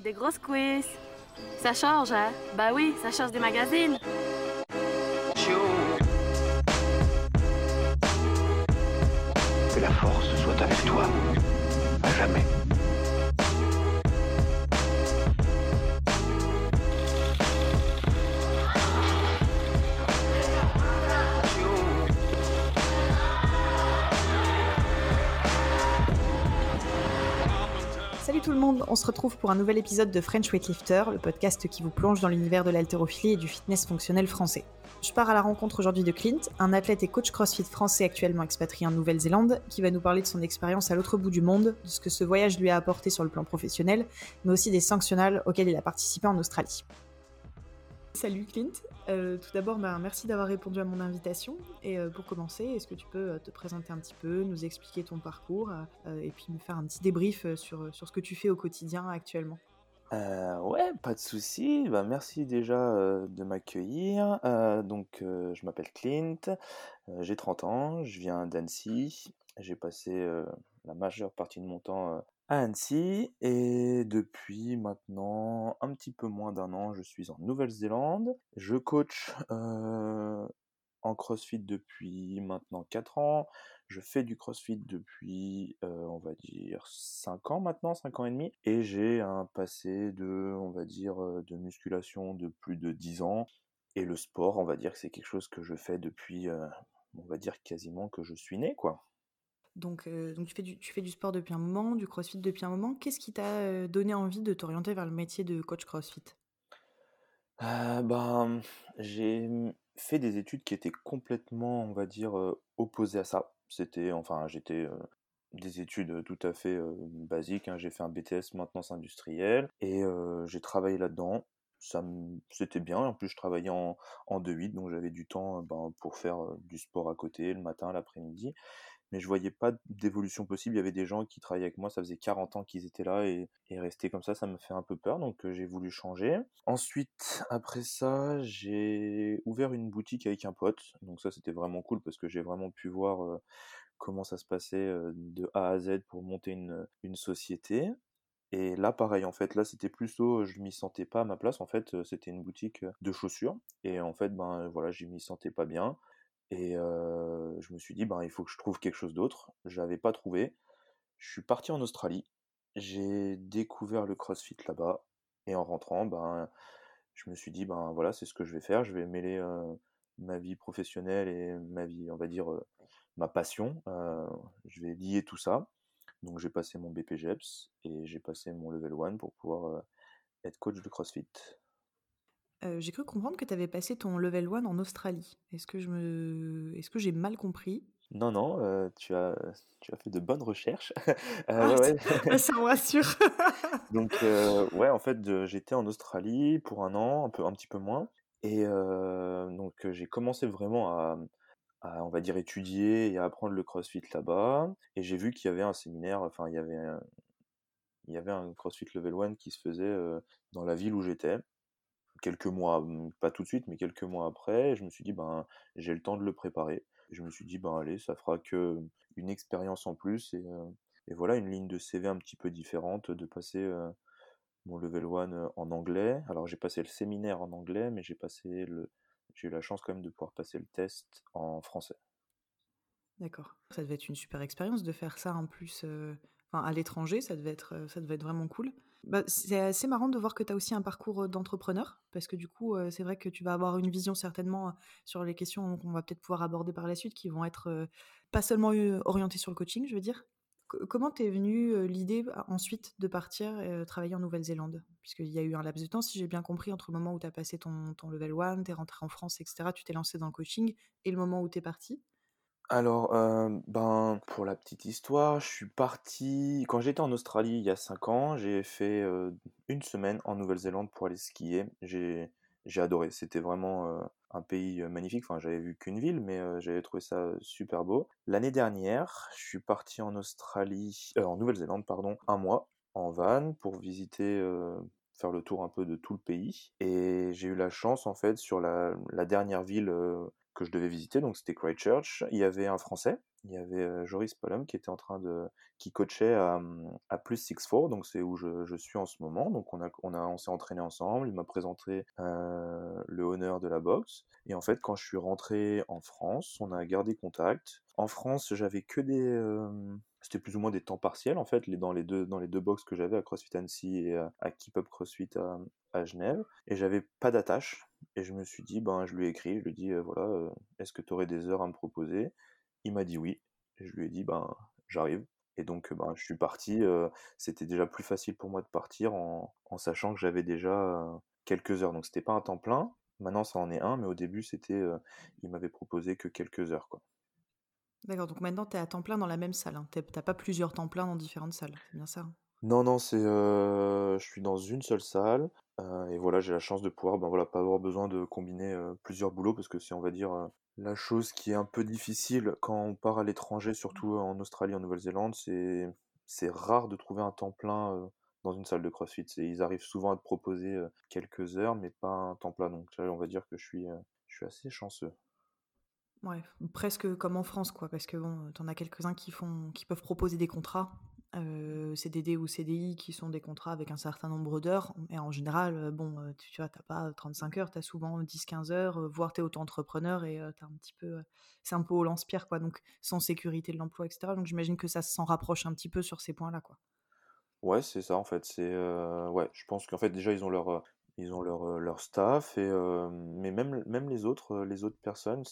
des grosses quiz. Ça change, hein? Bah oui, ça change des magazines. Retrouve pour un nouvel épisode de French Weightlifter, le podcast qui vous plonge dans l'univers de l'haltérophilie et du fitness fonctionnel français. Je pars à la rencontre aujourd'hui de Clint, un athlète et coach CrossFit français actuellement expatrié en Nouvelle-Zélande, qui va nous parler de son expérience à l'autre bout du monde, de ce que ce voyage lui a apporté sur le plan professionnel, mais aussi des sanctionnals auxquels il a participé en Australie. Salut Clint, Euh, tout d'abord bah, merci d'avoir répondu à mon invitation et euh, pour commencer est-ce que tu peux euh, te présenter un petit peu, nous expliquer ton parcours et puis me faire un petit débrief sur, ce que tu fais au quotidien actuellement? Ouais, pas de souci. Bah, merci déjà de m'accueillir. Donc, je m'appelle Clint, j'ai 30 ans, je viens d'Annecy. J'ai passé la majeure partie de mon temps à Annecy et depuis maintenant un petit peu moins d'un an, je suis en Nouvelle-Zélande. Je coach en CrossFit depuis maintenant 4 ans. Je fais du CrossFit depuis, on va dire, 5 ans maintenant, 5 ans et demi. Et j'ai un passé de, on va dire, de musculation de plus de 10 ans. Et le sport, on va dire que c'est quelque chose que je fais depuis, on va dire, quasiment que je suis né, quoi. Donc, euh, tu, fais du, sport depuis un moment, du crossfit depuis un moment. Qu'est-ce qui t'a euh, donné envie de t'orienter vers le métier de coach crossfit? Euh, ben, j'ai fait des études qui étaient complètement, on va dire, opposées à ça. C'était, enfin, j'étais des études tout à fait basiques. hein. J'ai fait un BTS maintenance industrielle et j'ai travaillé là-dedans. Ça, c'était bien. En plus, je travaillais en, en 2-8, donc j'avais du temps ben, pour faire du sport à côté, le matin, l'après-midi. Mais je voyais pas d'évolution possible. Il y avait des gens qui travaillaient avec moi, ça faisait 40 ans qu'ils étaient là et, et rester comme ça, ça me fait un peu peur, donc j'ai voulu changer. Ensuite, après ça, j'ai ouvert une boutique avec un pote, donc ça c'était vraiment cool parce que j'ai vraiment pu voir comment ça se passait de A à Z pour monter une société. Et là, pareil, en fait, là, c'était plutôt, je m'y sentais pas à ma place. En fait, c'était une boutique de chaussures. Et en fait, ben voilà, je m'y sentais pas bien. Et je me suis dit, ben il faut que je trouve quelque chose d'autre. J'avais pas trouvé. Je suis parti en Australie. J'ai découvert le CrossFit là-bas. Et en rentrant, ben je me suis dit, ben voilà, c'est ce que je vais faire. Je vais mêler ma vie professionnelle et ma vie, on va dire, ma passion. Je vais lier tout ça. Donc j'ai passé mon BPGEPS et j'ai passé mon level 1 pour pouvoir euh, être coach de CrossFit. Euh, J'ai cru comprendre que tu avais passé ton level 1 en Australie. Est-ce que je me... Est-ce que j'ai mal compris? Non, non, euh, tu as, tu as fait de bonnes recherches. Euh, Ah, ouais. Ça me rassure Donc ouais, en fait, j'étais en Australie pour un an, un peu, un petit peu moins, et donc j'ai commencé vraiment à, on va dire, étudier et apprendre le CrossFit là-bas, et j'ai vu qu'il y avait un séminaire, enfin il y avait, un- il y avait un CrossFit Level 1 qui se faisait dans la ville où j'étais. Quelques mois, hum, pas tout de suite, mais quelques mois après, je me suis dit ben j'ai le temps de le préparer. Je me suis dit ben allez, ça fera que une expérience en plus et et voilà, une ligne de CV un petit peu différente, de passer mon level 1 euh, en anglais. Alors j'ai passé le séminaire en anglais, mais j'ai passé le, j'ai eu la chance quand même de pouvoir passer le test en français. D'accord. Ça devait être une super expérience de faire ça en plus euh, enfin, à l'étranger, ça devait être, euh, ça devait être vraiment cool. Bah, c'est assez marrant de voir que tu as aussi un parcours euh, d'entrepreneur, parce que du coup, c'est vrai que tu vas avoir une vision certainement sur les questions qu'on va peut-être pouvoir aborder par la suite, qui vont être pas seulement orientées sur le coaching, je veux dire. Comment t'es venue euh, l'idée euh, ensuite de partir euh, travailler en Nouvelle-Zélande? Puisqu'il y a eu un laps de temps, si j'ai bien compris, entre le moment où tu as passé ton, level 1, tu es rentré en France, etc., tu t'es lancé dans le coaching, et le moment où tu es parti? Alors, euh, ben, pour la petite histoire, je suis parti. Quand j'étais en Australie il y a 5 ans, j'ai fait une semaine en Nouvelle-Zélande pour aller skier. J'ai, adoré. C'était vraiment un pays magnifique. Enfin, j'avais vu qu'une ville, mais j'avais trouvé ça super beau. L'année dernière, je suis parti en Australie, en Nouvelle-Zélande, pardon, un mois en van pour visiter. faire le tour un peu de tout le pays et j'ai eu la chance en fait sur la, dernière ville que je devais visiter, donc c'était Christchurch. Il y avait un Français, il y avait Joris Palom qui était en train de, qui coachait à, à plus 6-4, donc c'est où je, je, suis en ce moment. Donc on a, on a, on s'est entraîné ensemble. Il m'a présenté le honneur de la boxe. Et en fait, quand je suis rentré en France, on a gardé contact. En France, j'avais que des, c'était plus ou moins des temps partiels en fait, les, dans les deux dans les deux que j'avais à CrossFit Annecy et à, Keep Up CrossFit à, Genève. Et j'avais pas d'attache. Et je me suis dit, ben, je lui ai écrit, je lui ai dit, voilà, est-ce que tu aurais des heures à me proposer? Il m'a dit oui. Et je lui ai dit, ben, j'arrive. Et donc, ben, je suis parti. c'était déjà plus facile pour moi de partir en, en sachant que j'avais déjà quelques heures. Donc, c'était pas un temps plein. Maintenant, ça en est un, mais au début, c'était, il m'avait proposé que quelques heures, quoi. D'accord, donc maintenant tu es à temps plein dans la même salle. Hein. T'as pas plusieurs temps pleins dans différentes salles, c'est bien ça hein? Non, non, c'est, je suis dans une seule salle. et voilà, j'ai la chance de pouvoir, ben voilà, pas avoir besoin de combiner plusieurs boulots parce que c'est, on va dire, la chose qui est un peu difficile quand on part à l'étranger, surtout en Australie, en Nouvelle-Zélande, c'est c'est rare de trouver un temps plein dans une salle de CrossFit. Ils arrivent souvent à te proposer quelques heures, mais pas un temps plein. Donc on va dire que je suis, je suis assez chanceux. Ouais, presque comme en France, quoi, parce que bon, t'en as quelques-uns qui font, qui peuvent proposer des contrats, euh, CDD ou CDI, qui sont des contrats avec un certain nombre d'heures. Et en général, bon, tu, tu vois, t'as pas 35 heures, t'as souvent 10-15 heures, voire t'es auto-entrepreneur et t'as un petit peu, c'est un peu au lance-pierre, quoi, donc sans sécurité de l'emploi, etc. Donc j'imagine que ça s'en rapproche un petit peu sur ces points-là, quoi. Ouais, c'est ça en fait. C'est ouais, je pense qu'en fait déjà ils ont leur ils ont leur, leur staff mais même même les autres les autres personnes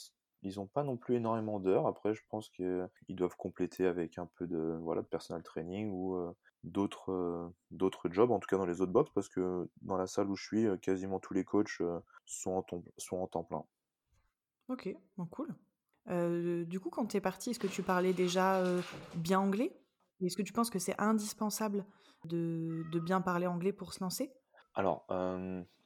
ils ont pas non plus énormément d'heures. Après, je pense qu'ils doivent compléter avec un peu de voilà personal training ou d'autres d'autres jobs, en tout cas dans les autres box, parce que dans la salle où je suis, quasiment tous les coachs sont en, temps, sont en temps plein. Ok, bon, cool. du coup, quand tu es parti, est-ce que tu parlais déjà bien anglais? Est-ce que tu penses que c'est indispensable de, de, bien parler anglais pour se lancer? Alors,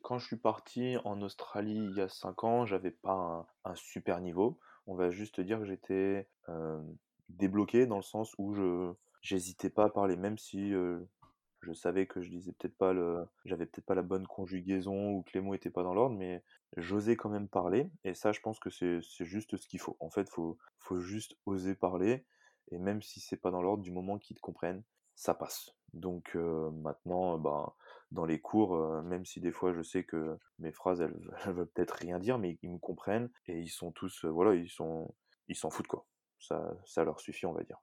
quand je suis parti en Australie il y a 5 ans, j'avais pas un, super niveau. On va juste dire que j'étais euh, débloqué dans le sens où je j'hésitais pas à parler, même si euh, je savais que je disais peut-être pas le, j'avais peut-être pas la bonne conjugaison ou que les mots étaient pas dans l'ordre, mais j'osais quand même parler. Et ça, je pense que c'est juste ce qu'il faut. En fait, faut faut juste oser parler. Et même si c'est pas dans l'ordre, du moment qu'ils te comprennent, ça passe. Donc euh, maintenant, ben dans les cours, euh, même si des fois je sais que mes phrases elles, elles veulent peut-être rien dire, mais ils me comprennent et ils sont tous, euh, voilà, ils sont, ils s'en foutent quoi. Ça, ça leur suffit, on va dire.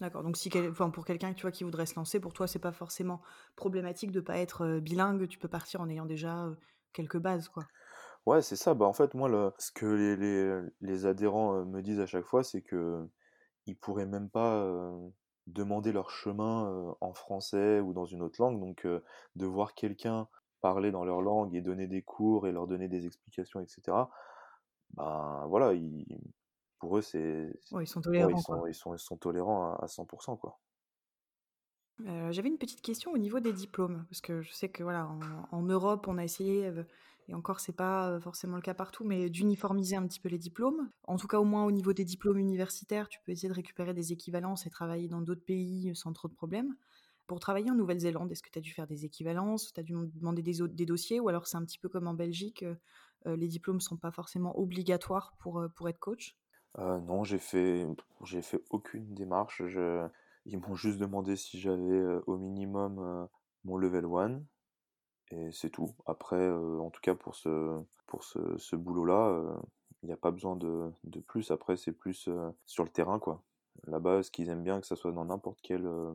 D'accord. Donc si, enfin, pour quelqu'un tu vois qui voudrait se lancer, pour toi c'est pas forcément problématique de pas être euh, bilingue. Tu peux partir en ayant déjà quelques bases, quoi. Ouais, c'est ça. Bah en fait moi, le, ce que les, les, les adhérents me disent à chaque fois, c'est que ils pourraient même pas demander leur chemin en français ou dans une autre langue. Donc de voir quelqu'un parler dans leur langue et donner des cours et leur donner des explications, etc. Ben voilà, ils, pour eux c'est, ouais, ils sont tolérants. Ouais, ils, sont, ils, sont, ils, sont, tolérants à, à 100% quoi. Euh, J'avais une petite question au niveau des diplômes, parce que je sais que voilà, en, en Europe, on a essayé et encore c'est pas forcément le cas partout, mais d'uniformiser un petit peu les diplômes. En tout cas, au moins au niveau des diplômes universitaires, tu peux essayer de récupérer des équivalences et travailler dans d'autres pays sans trop de problèmes. Pour travailler en Nouvelle-Zélande, est-ce que tu as dû faire des équivalences, tu as dû demander des, dossiers, ou alors c'est un petit peu comme en Belgique, euh, les diplômes sont pas forcément obligatoires pour, pour être coach? Euh, Non, j'ai fait, fait aucune démarche. Ils m'ont juste demandé si j'avais au minimum mon level 1 et c'est tout. Après, euh, en tout cas pour ce, pour ce, boulot-là, il n'y a pas besoin de, de plus. Après, c'est plus euh, sur le terrain, quoi. Là-bas, ce qu'ils aiment bien, que ça soit dans n'importe quel euh,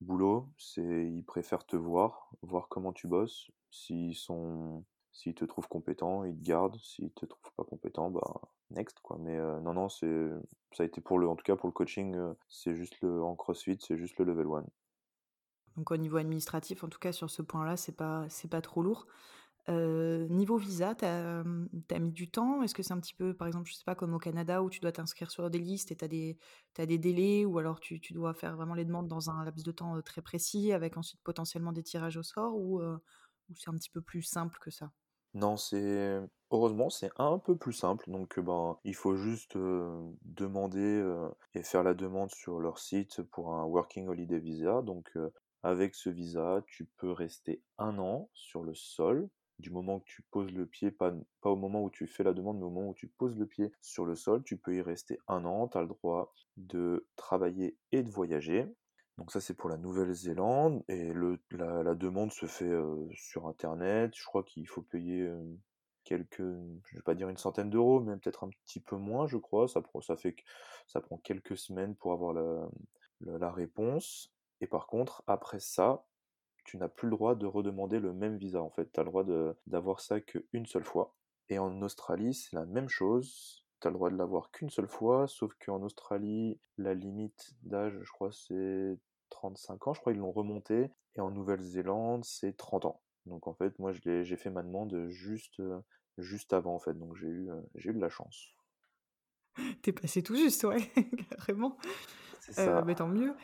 boulot, c'est ils préfèrent te voir, voir comment tu bosses. S'ils sont, s'ils te trouvent compétent, ils te gardent. S'ils te trouvent pas compétent, bah next, quoi. Mais non, non, c'est, ça a été pour le, en tout cas pour le coaching, c'est juste le en CrossFit, c'est juste le level 1. Donc au niveau administratif, en tout cas sur ce point-là, c'est pas c'est pas trop lourd. Euh, niveau visa, tu as, as, mis du temps? Est-ce que c'est un petit peu, par exemple, je sais pas, comme au Canada où tu dois t'inscrire sur des listes et tu as des, des délais ou alors tu, tu, dois faire vraiment les demandes dans un laps de temps très précis avec ensuite potentiellement des tirages au sort ou, euh, ou c'est un petit peu plus simple que ça? Non, c'est heureusement c'est un peu plus simple. Donc ben il faut juste euh, demander euh, et faire la demande sur leur site pour un Working Holiday Visa. Donc avec ce visa, tu peux rester un an sur le sol, du moment que tu poses le pied, pas, au moment où tu fais la demande, mais au moment où tu poses le pied sur le sol, tu peux y rester un an, tu as le droit de travailler et de voyager. Donc ça c'est pour la Nouvelle-Zélande et la, demande se fait euh, sur internet. Je crois qu'il faut payer euh, quelques, je vais pas dire une centaine d'euros, mais peut-être un petit peu moins, je crois. Ça, ça fait ça prend quelques semaines pour avoir la réponse. Et par contre, après ça, tu n'as plus le droit de redemander le même visa. En fait, tu as le droit d'avoir ça qu'une seule fois. Et en Australie, c'est la même chose. Tu as le droit de l'avoir qu'une seule fois, sauf qu'en Australie, la limite d'âge, je crois, c'est 35 ans. Je crois qu'ils l'ont remonté. Et en Nouvelle-Zélande, c'est 30 ans. Donc en fait, moi, j'ai fait ma demande juste, juste avant, en fait. Donc j'ai eu, j'ai eu de la chance. T'es passé tout juste, ouais, carrément. C'est ça. mais tant mieux.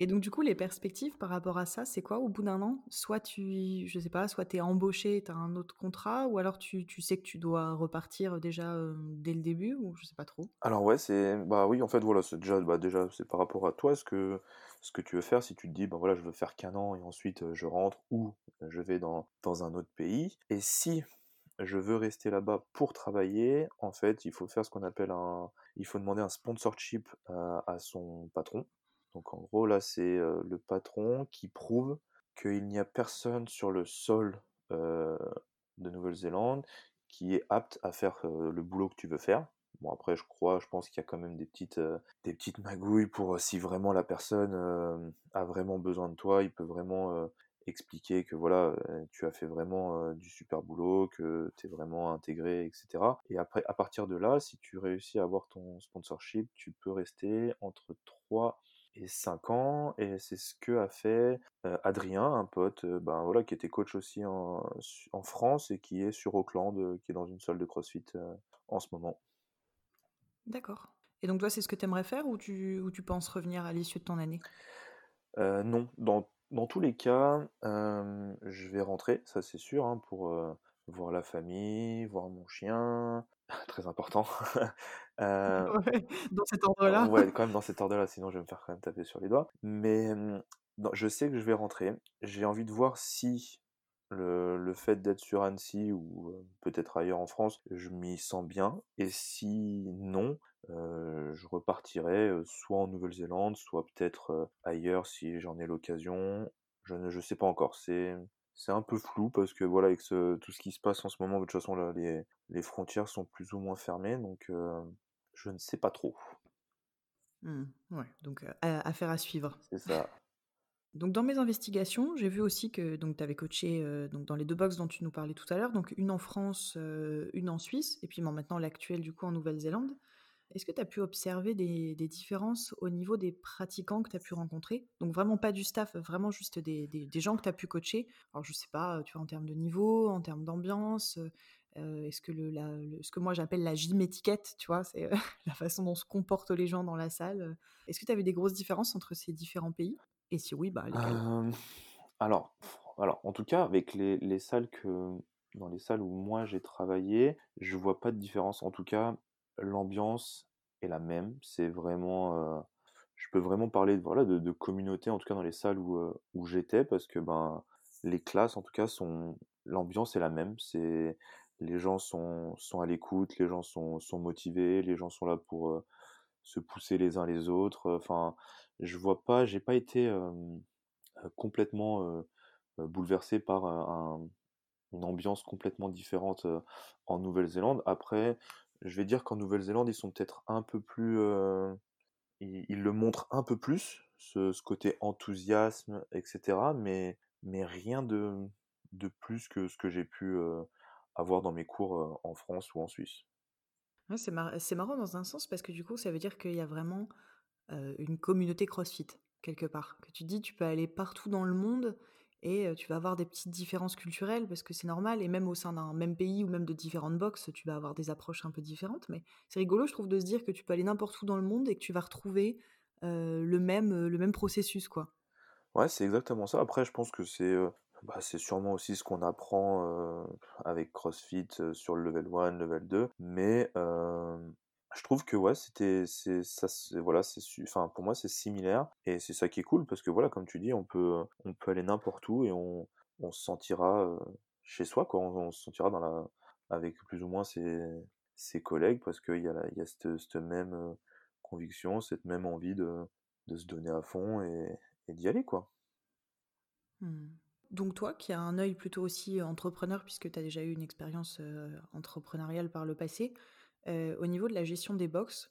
Et donc, du coup, les perspectives par rapport à ça, c'est quoi? Au bout d'un an Soit tu, je sais pas, soit tu es embauché, tu as un autre contrat, ou alors tu, tu, sais que tu dois repartir déjà dès le début, ou je sais pas trop? Alors ouais, c'est bah oui, en fait voilà, c'est déjà bah déjà c'est par rapport à toi ce que ce que tu veux faire si tu te dis bah voilà, je veux faire qu'un an et ensuite je rentre ou je vais dans dans un autre pays. Et si je veux rester là-bas pour travailler, en fait, il faut faire ce qu'on appelle un il faut demander un sponsorship à son patron. Donc en gros, là, c'est le patron qui prouve qu'il n'y a personne sur le sol de Nouvelle-Zélande qui est apte à faire le boulot que tu veux faire. Bon après je crois, je pense qu'il y a quand même des petites, magouilles pour si vraiment la personne a vraiment besoin de toi, il peut vraiment expliquer que voilà, tu as fait vraiment du super boulot, que tu es vraiment intégré, etc. Et après, à partir de là, si tu réussis à avoir ton sponsorship, tu peux rester entre 3 et 5 ans, et c'est ce que a fait Adrien, un pote, ben voilà, qui était coach aussi en, en, France et qui est sur Auckland, qui est dans une salle de CrossFit en ce moment. D'accord. Et donc toi, c'est ce que tu aimerais faire ou tu, ou tu penses revenir à l'issue de ton année? Non, dans, dans, tous les cas, je vais rentrer, ça c'est sûr, hein, pour voir la famille, voir mon chien, très important. Euh, dans cet ordre-là. Ouais, quand même dans cet ordre-là, sinon je vais me faire quand même taper sur les doigts. Mais je sais que je vais rentrer. J'ai envie de voir si le, le fait d'être sur Annecy ou peut-être ailleurs en France, je m'y sens bien. Et si non, je repartirai soit en Nouvelle-Zélande, soit peut-être ailleurs si j'en ai l'occasion. Je ne je sais pas encore. C'est c'est un peu flou parce que voilà, avec tout ce qui se passe en ce moment, de toute façon, là, les, les frontières sont plus ou moins fermées, donc je ne sais pas trop. Mmh, ouais, donc affaire à suivre. C'est ça. Donc dans mes investigations, j'ai vu aussi que tu avais coaché donc dans les deux box dont tu nous parlais tout à l'heure, donc une en France, une en Suisse, et puis maintenant l'actuelle du coup en Nouvelle-Zélande. Est-ce que tu as pu observer des, différences au niveau des pratiquants que tu as pu rencontrer? Donc vraiment pas du staff, vraiment juste des, gens que tu as pu coacher? Alors je sais pas, tu vois, en termes de niveau, en termes d'ambiance, euh, est-ce que le, ce que moi j'appelle la gym étiquette, tu vois, c'est la façon dont se comportent les gens dans la salle. Est-ce que tu avais des grosses différences entre ces différents pays? Et si oui, bah lesquelles? Alors, alors, en tout cas, avec les, les salles que dans les salles où moi j'ai travaillé, je vois pas de différence. En tout cas, l'ambiance est la même. C'est vraiment, je peux vraiment parler de, voilà, de, communauté, en tout cas dans les salles où, où j'étais, parce que ben, les classes, en tout cas, sont, l'ambiance est la même. C'est, les gens sont, sont à l'écoute, les gens sont, sont motivés, les gens sont là pour se pousser les uns les autres. Enfin, je vois pas, j'ai pas été complètement bouleversé par une ambiance complètement différente en Nouvelle-Zélande. Après, je vais dire qu'en Nouvelle-Zélande, ils sont peut-être un peu plus. Euh, ils, le montrent un peu plus, ce, côté enthousiasme, etc. Mais, mais rien de, de plus que ce que j'ai pu euh, avoir dans mes cours euh, en France ou en Suisse. c'est, marrant dans un sens parce que du coup, ça veut dire qu'il y a vraiment une communauté CrossFit quelque part. Que tu dis, tu peux aller partout dans le monde et tu vas avoir des petites différences culturelles parce que c'est normal et même au sein d'un même pays ou même de différentes boxes tu vas avoir des approches un peu différentes mais c'est rigolo je trouve de se dire que tu peux aller n'importe où dans le monde et que tu vas retrouver le même le même processus quoi. Ouais c'est exactement ça. Après je pense que c'est bah, c'est sûrement aussi ce qu'on apprend avec CrossFit sur le level 1 level 2 mais je trouve que ouais, c'était c'est ça voilà, c'est enfin pour moi c'est similaire et c'est ça qui est cool parce que voilà, comme tu dis, on peut on peut aller n'importe où et on on se sentira chez soi, quoi. On, se sentira dans la, avec plus ou moins ses, ses collègues parce qu'il y a, il y a cette, même conviction, cette même envie de, de se donner à fond et, et d'y aller, quoi. Mmh. Donc toi, qui as un œil plutôt aussi entrepreneur, puisque tu as déjà eu une expérience entrepreneuriale par le passé, au niveau de la gestion des box,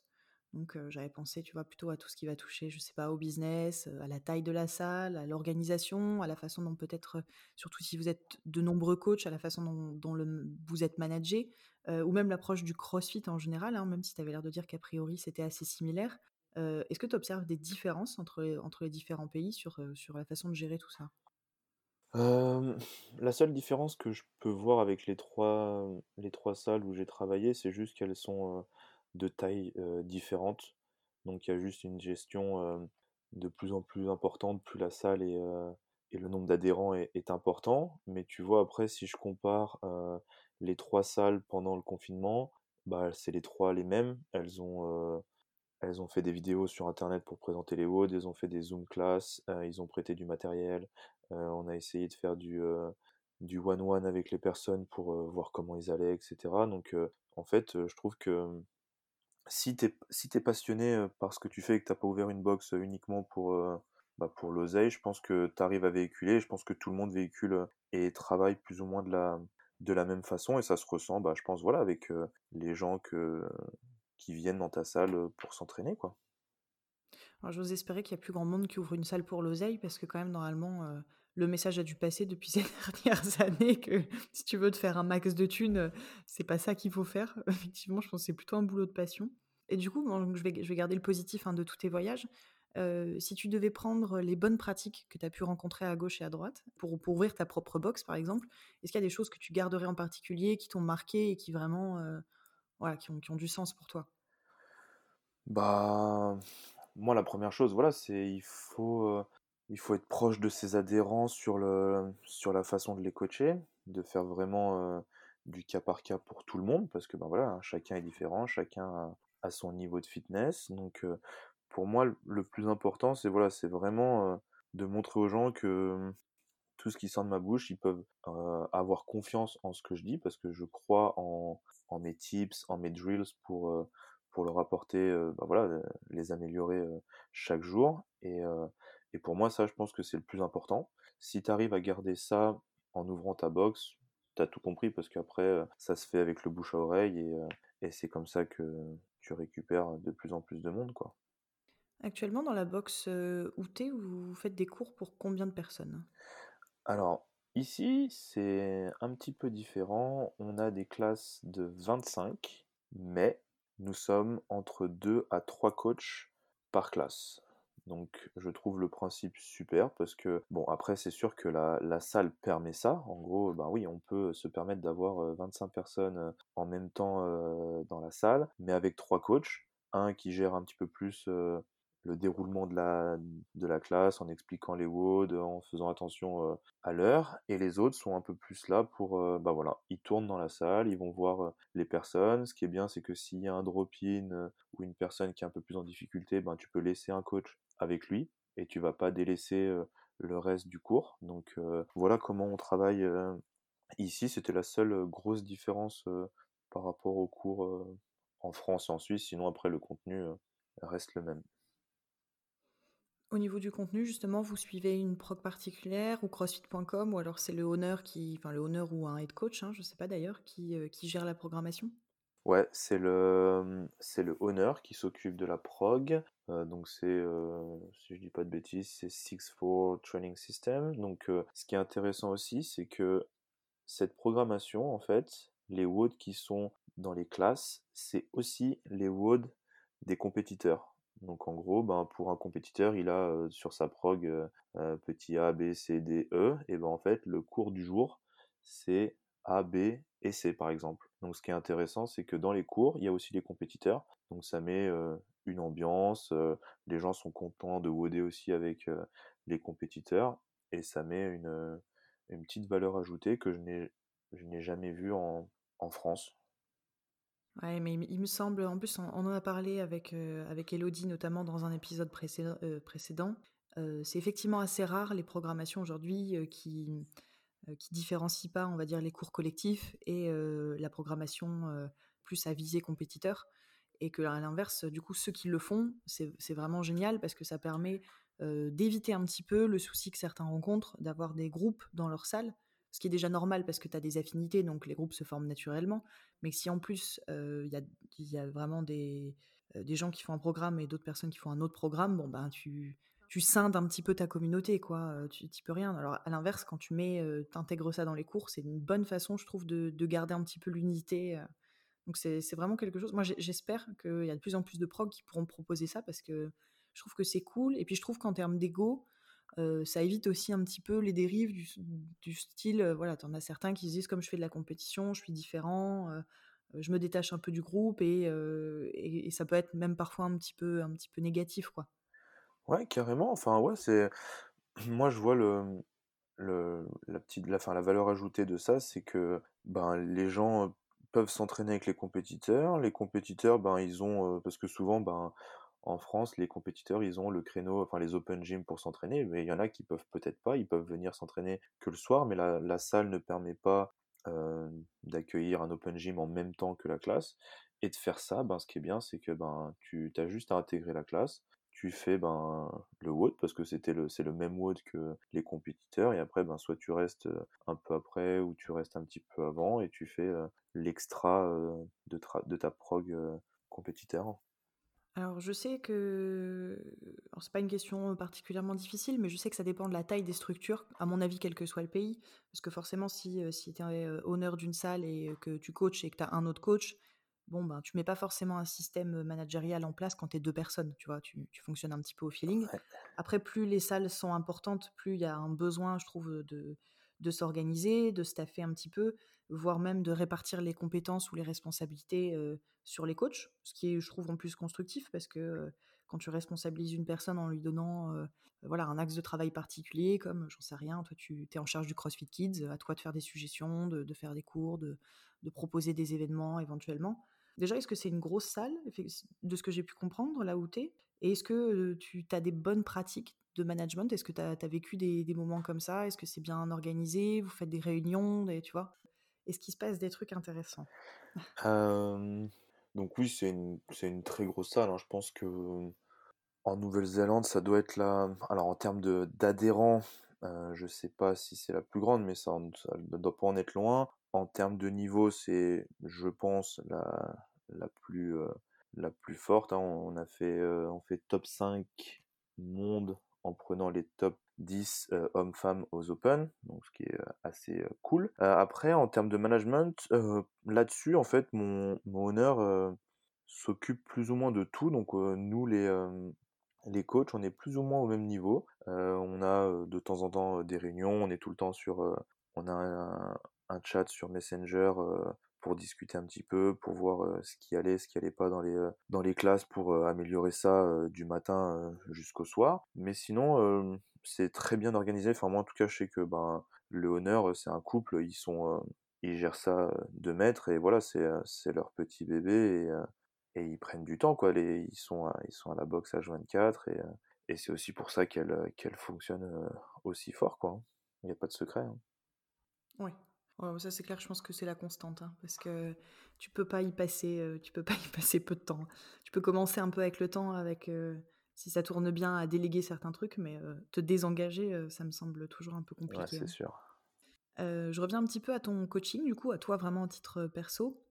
donc j'avais pensé, tu vois, plutôt à tout ce qui va toucher, je sais pas, au business, à la taille de la salle, à l'organisation, à la façon dont peut-être, surtout si vous êtes de nombreux coachs, à la façon dont, le, vous êtes managé, ou même l'approche du CrossFit en général, hein, même si tu avais l'air de dire qu'a priori c'était assez similaire. Est-ce que tu observes des différences entre, entre les différents pays sur, sur la façon de gérer tout ça? La seule différence que je peux voir avec les trois, les trois salles où j'ai travaillé, c'est juste qu'elles sont de tailles différentes. Donc il y a juste une gestion de plus en plus importante, plus la salle et, et le nombre d'adhérents est, est, important. Mais tu vois, après, si je compare les trois salles pendant le confinement, bah, c'est les trois les mêmes. Elles ont, elles ont fait des vidéos sur Internet pour présenter les WOD, elles ont fait des Zoom classes, ils ont prêté du matériel, on a essayé de faire du du one-one avec les personnes pour voir comment ils allaient, etc. Donc en fait, je trouve que si t'es si es passionné par ce que tu fais et que t'as pas ouvert une box uniquement pour bah, pour l'oseille, je pense que tu arrives à véhiculer. Je pense que tout le monde véhicule et travaille plus ou moins de la de la même façon et ça se ressent. Bah, je pense voilà avec les gens que qui viennent dans ta salle pour s'entraîner quoi. J'ose espérer qu'il y a plus grand monde qui ouvre une salle pour l'oseille parce que quand même normalement le message a dû passer depuis ces dernières années que si tu veux te faire un max de thunes, c'est pas ça qu'il faut faire. Effectivement, je pense que c'est plutôt un boulot de passion. Et du coup, je, vais, je vais garder le positif hein, de tous tes voyages. si tu devais prendre les bonnes pratiques que tu as pu rencontrer à gauche et à droite pour, pour ouvrir ta propre box, par exemple, est-ce qu'il y a des choses que tu garderais en particulier, qui t'ont marqué et qui vraiment, voilà, qui ont, qui ont du sens pour toi? Bah, moi, la première chose, voilà, c'est il faut il faut être proche de ses adhérents sur, le, sur la façon de les coacher, de faire vraiment du cas par cas pour tout le monde, parce que ben voilà, hein, chacun est différent, chacun a, son niveau de fitness. Donc pour moi, le plus important, c'est voilà, c'est vraiment de montrer aux gens que tout ce qui sort de ma bouche, ils peuvent avoir confiance en ce que je dis, parce que je crois en, en mes tips, en mes drills pour, pour leur apporter, ben voilà, les améliorer chaque jour. Et, et pour moi, ça, je pense que c'est le plus important. Si tu arrives à garder ça en ouvrant ta box, tu as tout compris parce qu'après, ça se fait avec le bouche à oreille euh, et, c'est comme ça que tu récupères de plus en plus de monde. quoi. Actuellement, dans la box euh, es vous faites des cours pour combien de personnes? Alors, ici, c'est un petit peu différent. On a des classes de 25, mais nous sommes entre 2 à 3 coachs par classe. Donc je trouve le principe super parce que, bon, après c'est sûr que la, la, salle permet ça. En gros, ben oui, on peut se permettre d'avoir 25 personnes en même temps dans la salle, mais avec trois coachs. Un qui gère un petit peu plus le déroulement de la, de la classe en expliquant les WOD, en faisant attention à l'heure, et les autres sont un peu plus là pour, bah voilà, ils tournent dans la salle, ils vont voir les personnes. Ce qui est bien, c'est que s'il y a un drop-in ou une personne qui est un peu plus en difficulté, ben tu peux laisser un coach avec lui et tu vas pas délaisser le reste du cours. Donc voilà comment on travaille ici. C'était la seule grosse différence par rapport au cours en France et en Suisse. Sinon après le contenu reste le même. Au niveau du contenu, justement, vous suivez une prog particulière ou crossfit.com ou alors c'est le honneur qui, enfin le honneur ou un head coach, hein, je sais pas d'ailleurs, qui, euh, qui gère la programmation? Ouais, c'est le c'est le honneur qui s'occupe de la prog. Euh, donc c'est euh, si je dis pas de bêtises, c'est 6-4 Training System. Donc ce qui est intéressant aussi, c'est que cette programmation en fait, les WOD qui sont dans les classes, c'est aussi les WOD des compétiteurs. Donc en gros, ben, pour un compétiteur, il a sur sa prog petit a, b, c, d, e, et ben en fait le cours du jour c'est a, b et c par exemple. Donc ce qui est intéressant, c'est que dans les cours, il y a aussi les compétiteurs, donc ça met une ambiance, les gens sont contents de woder aussi avec les compétiteurs, et ça met une, petite valeur ajoutée que je n'ai jamais vue en France. Ouais, mais il me semble, en plus, on, en a parlé avec, euh, avec Elodie, notamment dans un épisode précédent. Euh, précédent. Euh, c'est effectivement assez rare les programmations aujourd'hui qui, qui différencie pas, on va dire, les cours collectifs et la programmation plus à viser compétiteur. Et que à l'inverse, du coup, ceux qui le font, c'est vraiment génial parce que ça permet d'éviter un petit peu le souci que certains rencontrent d'avoir des groupes dans leur salle, ce qui est déjà normal parce que tu as des affinités, donc les groupes se forment naturellement. Mais si en plus il y, a, vraiment des, des gens qui font un programme et d'autres personnes qui font un autre programme, bon ben tu, tu scindes un petit peu ta communauté, quoi. Tu n'y peux rien. Alors à l'inverse, quand tu mets, t'intègres ça dans les cours, c'est une bonne façon, je trouve, de, de garder un petit peu l'unité. Donc c'est vraiment quelque chose. Moi, j'espère qu'il y a de plus en plus de prog qui pourront proposer ça parce que je trouve que c'est cool. Et puis je trouve qu'en termes d'ego, ça évite aussi un petit peu les dérives du, style, voilà, en as certains qui se disent comme je fais de la compétition, je suis différent, je me détache un peu du groupe et, ça peut être même parfois un petit peu, un petit peu négatif, quoi. Ouais, carrément. Enfin, ouais, c'est. Moi, je vois le, la petite, la, fin, la valeur ajoutée de ça, c'est que ben, les gens peuvent s'entraîner avec les compétiteurs. Les compétiteurs, ben, ils ont, parce que souvent, ben, en France, les compétiteurs, ils ont le créneau, enfin les open gym pour s'entraîner, mais il y en a qui peuvent peut-être pas, ils peuvent venir s'entraîner que le soir, mais la, salle ne permet pas d'accueillir un open gym en même temps que la classe. Et de faire ça, ben, ce qui est bien, c'est que ben, tu as juste à intégrer la classe, tu fais ben, le WOD parce que c'était le, c'est le même WOD que les compétiteurs et après ben, soit tu restes un peu après ou tu restes un petit peu avant et tu fais l'extra de, de ta prog compétiteur. Alors je sais que alors c'est pas une question particulièrement difficile, mais je sais que ça dépend de la taille des structures, à mon avis quel que soit le pays, parce que forcément si, si tu es honneur d'une salle et que tu coaches et que tu as un autre coach, bon, ben, tu mets pas forcément un système managérial en place quand tu es deux personnes, tu vois, tu, fonctionnes un petit peu au feeling. Après, plus les salles sont importantes, plus il y a un besoin, je trouve, de, de s'organiser, de staffer un petit peu, voire même de répartir les compétences ou les responsabilités sur les coachs, ce qui est, je trouve, en plus constructif parce que quand tu responsabilises une personne en lui donnant voilà, un axe de travail particulier, comme, j'en sais rien, toi tu es en charge du CrossFit Kids, à toi de faire des suggestions, de, faire des cours, de, proposer des événements éventuellement. Déjà, est-ce que c'est une grosse salle, de ce que j'ai pu comprendre, là où tu es? Et est-ce que tu as des bonnes pratiques de management? Est-ce que tu as, vécu des, moments comme ça? Est-ce que c'est bien organisé? Vous faites des réunions Tu vois? Est-ce qu'il se passe des trucs intéressants Donc oui, c'est une, très grosse salle. Hein. Je pense que en Nouvelle-Zélande, ça doit être là... Alors en termes d'adhérents, je sais pas si c'est la plus grande, mais ça ne doit pas en être loin. En termes de niveau, c'est, je pense, la, la, plus, la plus forte. Hein. On, a fait, on fait top 5 monde en prenant les top 10 euh, hommes-femmes aux Open, donc ce qui est assez cool. après, en termes de management, là-dessus, en fait, mon, mon honneur s'occupe plus ou moins de tout. Donc nous, les, les coachs, on est plus ou moins au même niveau. on a de temps en temps des réunions, on est tout le temps sur... on a un, un chat sur Messenger pour discuter un petit peu, pour voir ce qui allait, ce qui allait pas dans les, dans les classes pour améliorer ça du matin jusqu'au soir. Mais sinon, c'est très bien organisé. Enfin, moi, en tout cas, je sais que ben, le honneur, c'est un couple, ils sont, ils gèrent ça de maître et voilà, c'est, c'est leur petit bébé et, ils prennent du temps, quoi. Les, ils, sont à, ils sont à la boxe H24 et, et c'est aussi pour ça qu'elle, fonctionne aussi fort, quoi. Il n'y a pas de secret. Hein. Oui ça c'est clair, je pense que c'est la constante, hein, parce que tu peux pas y passer, euh, tu peux pas y passer peu de temps. Tu peux commencer un peu avec le temps, avec euh, si ça tourne bien à déléguer certains trucs, mais euh, te désengager, ça me semble toujours un peu compliqué. Ouais, c'est hein. sûr. je reviens un petit peu à ton coaching, du coup, à toi vraiment en titre perso.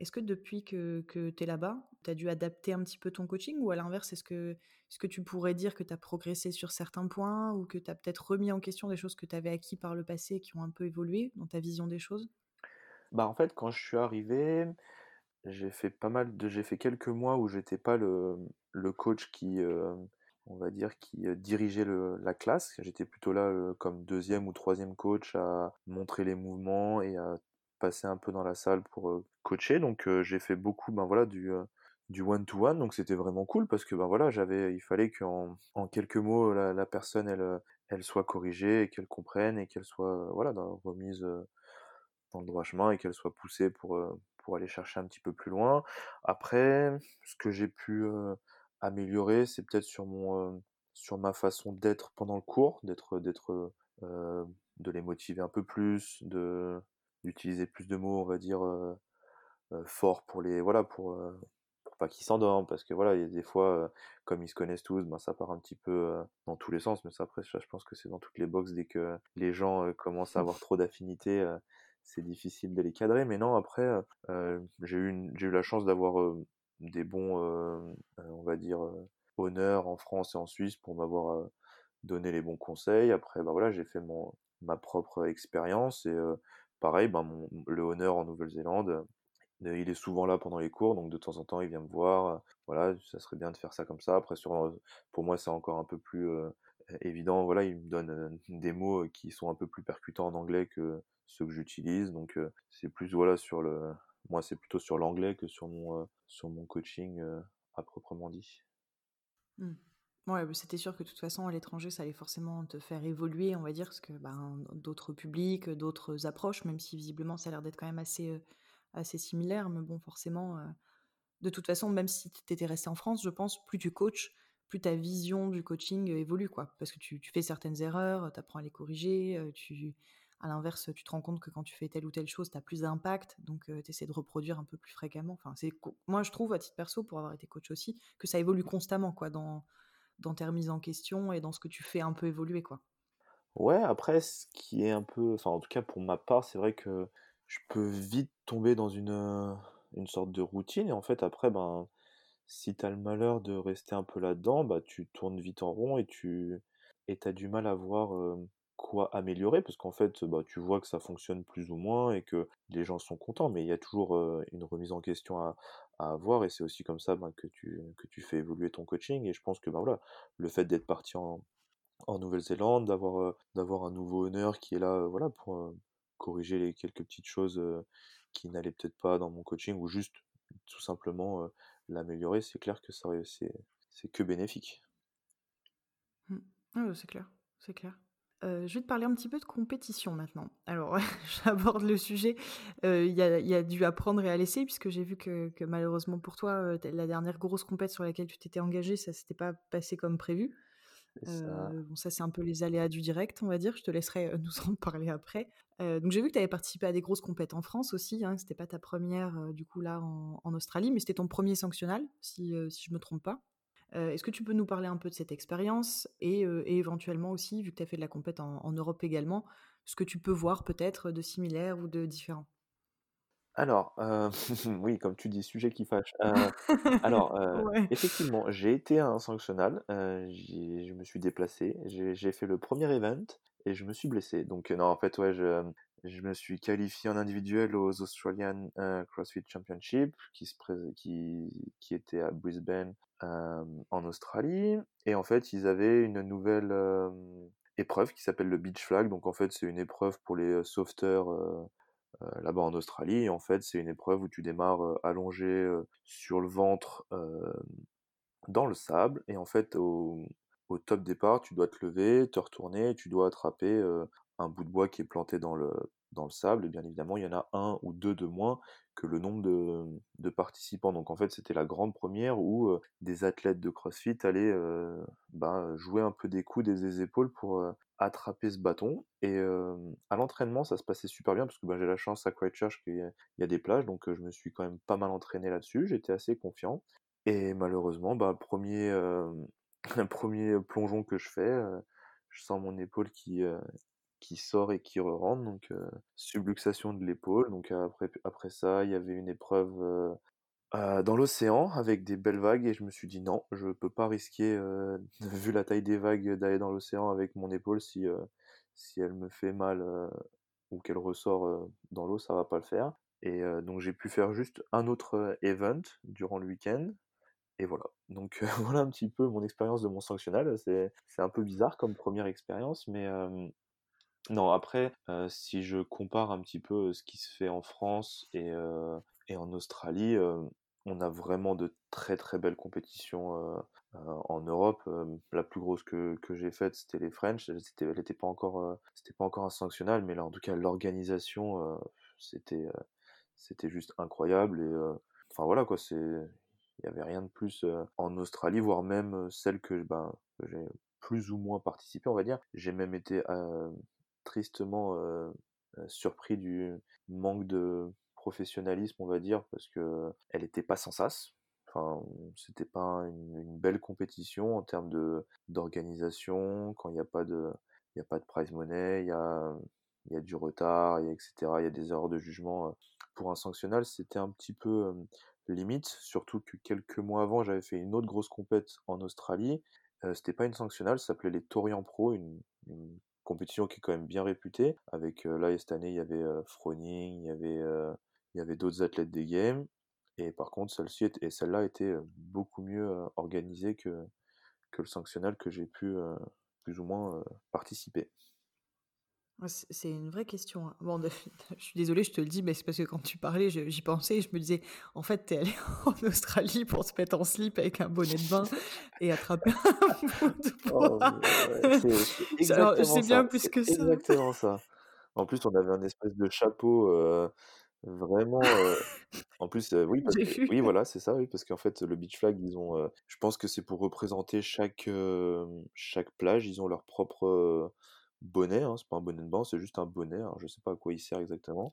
est-ce que depuis que, que tu es là-bas, tu as dû adapter un petit peu ton coaching ou à l'inverse, est-ce que, est-ce que tu pourrais dire que tu as progressé sur certains points ou que tu as peut-être remis en question des choses que tu avais acquis par le passé et qui ont un peu évolué dans ta vision des choses? Bah en fait, quand je suis arrivé, j'ai fait pas mal de j'ai fait quelques mois où j'étais pas le, le coach qui on va dire qui dirigeait le, la classe, j'étais plutôt là comme deuxième ou troisième coach à montrer les mouvements et à passer un peu dans la salle pour coacher. Donc j'ai fait beaucoup ben voilà du du one to one donc c'était vraiment cool parce que ben voilà j'avais il fallait qu'en en quelques mots la, la, personne elle elle soit corrigée et qu'elle comprenne et qu'elle soit voilà dans, remise dans le droit chemin et qu'elle soit poussée pour pour aller chercher un petit peu plus loin. Après ce que j'ai pu améliorer c'est peut-être sur mon sur ma façon d'être pendant le cours d'être d'être de les motiver un peu plus, de d'utiliser plus de mots, on va dire, forts pour les voilà, pour, pour pas qu'ils s'endorment. Parce que voilà, il y a des fois, comme ils se connaissent tous, ben, ça part un petit peu, dans tous les sens, mais ça après je pense que c'est dans toutes les boxes dès que les gens, commencent à avoir trop d'affinités, c'est difficile de les cadrer. Mais non, après, j'ai eu j'ai eu la chance d'avoir, des bons, on va dire, honneurs en France et en Suisse pour m'avoir, donné les bons conseils. Après, bah, voilà, j'ai fait mon ma propre expérience et pareil, ben, mon le honneur en Nouvelle-Zélande, il est souvent là pendant les cours, donc de temps en temps, il vient me voir, voilà, ça serait bien de faire ça comme ça. Après sur, pour moi, c'est encore un peu plus, évident, voilà, il me donne, des mots, qui sont un peu plus percutants en anglais que ceux que j'utilise, donc c'est plus, voilà, sur le moi, c'est plutôt sur l'anglais que sur mon, sur mon coaching, à proprement dit. Mmh. Ouais, bah, c'était sûr que de toute façon, à l'étranger, ça allait forcément te faire évoluer, on va dire, parce que ben, d'autres publics, d'autres approches, même si visiblement ça a l'air d'être quand même assez, assez similaire, mais bon, forcément, de toute façon, même si tu étais resté en France, je pense, plus tu coaches, plus ta vision du coaching évolue, quoi. Parce que tu, fais certaines erreurs, tu apprends à les corriger, tu, à l'inverse, tu te rends compte que quand tu fais telle ou telle chose, tu as plus d'impact, donc tu essaies de reproduire un peu plus fréquemment. Enfin, c'est, moi, je trouve, à titre perso, pour avoir été coach aussi, que ça évolue constamment, quoi, dans, dans tes en question et dans ce que tu fais un peu évoluer, quoi. Ouais, après, ce qui est un peu, enfin, en tout cas pour ma part, c'est vrai que je peux vite tomber dans une, une sorte de routine, et en fait, après, ben, si tu as le malheur de rester un peu là-dedans, bah, tu tournes vite en rond et tu et as du mal à voir quoi améliorer, parce qu'en fait, bah, tu vois que ça fonctionne plus ou moins et que les gens sont contents, mais il y a toujours une remise en question à, à avoir, et c'est aussi comme ça ben, que, tu, que tu fais évoluer ton coaching, et je pense que ben, voilà, le fait d'être parti en, en Nouvelle-Zélande, d'avoir d'avoir un nouveau honneur qui est là voilà, pour corriger les quelques petites choses qui n'allaient peut-être pas dans mon coaching, ou juste tout simplement l'améliorer, c'est clair que ça c'est que bénéfique. Mmh. c'est clair, c'est clair. Euh, je vais te parler un petit peu de compétition maintenant. Alors, j'aborde le sujet. Euh, il y, a, du apprendre et à laisser, puisque j'ai vu que, malheureusement pour toi, euh, la dernière grosse compétition sur laquelle tu t'étais engagé, ça s'était pas passé comme prévu. Ça. bon, ça, c'est un peu les aléas du direct, on va dire. Je te laisserai nous en parler après. donc, j'ai vu que tu avais participé à des grosses compètes en France aussi. Hein, c'était pas ta première, du coup, là, en, en Australie, mais c'était ton premier sanctionnal, si, si je me trompe pas. Est-ce que tu peux nous parler un peu de cette expérience et, éventuellement aussi, vu que tu as fait de la compète en, Europe également, ce que tu peux voir peut-être de similaire ou de différent? Alors, oui, comme tu dis, sujet qui fâche. alors, effectivement, j'ai été à un sanctionnal, je me suis déplacé, j'ai fait le premier event et je me suis blessé. Donc, non, en fait, ouais, je, je me suis qualifié en individuel aux Australian CrossFit Championship qui, se qui, qui était à Brisbane en Australie. Et en fait, ils avaient une nouvelle épreuve qui s'appelle le Beach Flag. Donc en fait, c'est une épreuve pour les sauveteurs là-bas en Australie. Et en fait, c'est une épreuve où tu démarres allongé sur le ventre dans le sable. Et en fait, au, top départ, tu dois te lever, te retourner, et tu dois attraper un bout de bois qui est planté dans le, dans le sable, et bien évidemment, il y en a un ou deux de moins que le nombre de, participants. Donc en fait, c'était la grande première où des athlètes de CrossFit allaient ben, jouer un peu des coudes et des épaules pour attraper ce bâton. Et à l'entraînement, ça se passait super bien parce que ben, j'ai la chance à Christchurch qu'il y, a des plages, donc je me suis quand même pas mal entraîné là-dessus. J'étais assez confiant. Et malheureusement, bah, premier, premier plongeon que je fais, je sens mon épaule qui, qui sort et qui re rentre, donc subluxation de l'épaule. Donc après, après ça, il y avait une épreuve dans l'océan avec des belles vagues et je me suis dit non, je peux pas risquer, vu la taille des vagues, d'aller dans l'océan avec mon épaule si, si elle me fait mal ou qu'elle ressort dans l'eau, ça va pas le faire. Et donc j'ai pu faire juste un autre event durant le week-end. Et voilà. Donc voilà un petit peu mon expérience de mon sanctionnal. C'est un peu bizarre comme première expérience, mais non, après, si je compare un petit peu ce qui se fait en France et, et en Australie, on a vraiment de très très belles compétitions en Europe. la plus grosse que, que j'ai faite, c'était les French. C'était, elle n'était pas encore, c'était pas encore un sanctionnal, mais là, en tout cas, l'organisation, c'était, c'était juste incroyable. Et enfin voilà quoi, c'est, il y avait rien de plus en Australie, voire même celle que, ben, j'ai plus ou moins participé, on va dire. J'ai même été tristement surpris du manque de professionnalisme, on va dire, parce que elle était pas sans sas. Enfin, c'était pas une, belle compétition en termes de d'organisation. Quand il n'y a pas de il y a pas de prize money, il y a il y a du retard, etc. Il y a des erreurs de jugement. Pour un sanctionnal, c'était un petit peu limite, surtout que quelques mois avant, j'avais fait une autre grosse compète en Australie. C'était pas une sanctionnale, ça s'appelait les Torian Pro, une, compétition qui est quand même bien réputée. Avec là, cette année, il y avait Froning, il y avait, avait d'autres athlètes des games. Et par contre, celle-ci et celle-là était beaucoup mieux organisée que, que le sanctionnal que j'ai pu plus ou moins participer. C'est une vraie question. Hein. Bon, je suis désolée, je te le dis, mais c'est parce que quand tu parlais, j'y pensais et je me disais, en fait, t'es allé en Australie pour se mettre en slip avec un bonnet de bain et attraper un bout de oh, c'est bien plus que ça. exactement ça. En plus, on avait un espèce de chapeau vraiment. En plus, oui, parce que, oui, voilà, c'est ça, oui, parce qu'en fait, le beach flag, ils ont. je pense que c'est pour représenter chaque chaque plage, ils ont leur propre bonnet, hein, c'est pas un bonnet de bain, c'est juste un bonnet, alors je sais pas à quoi il sert exactement.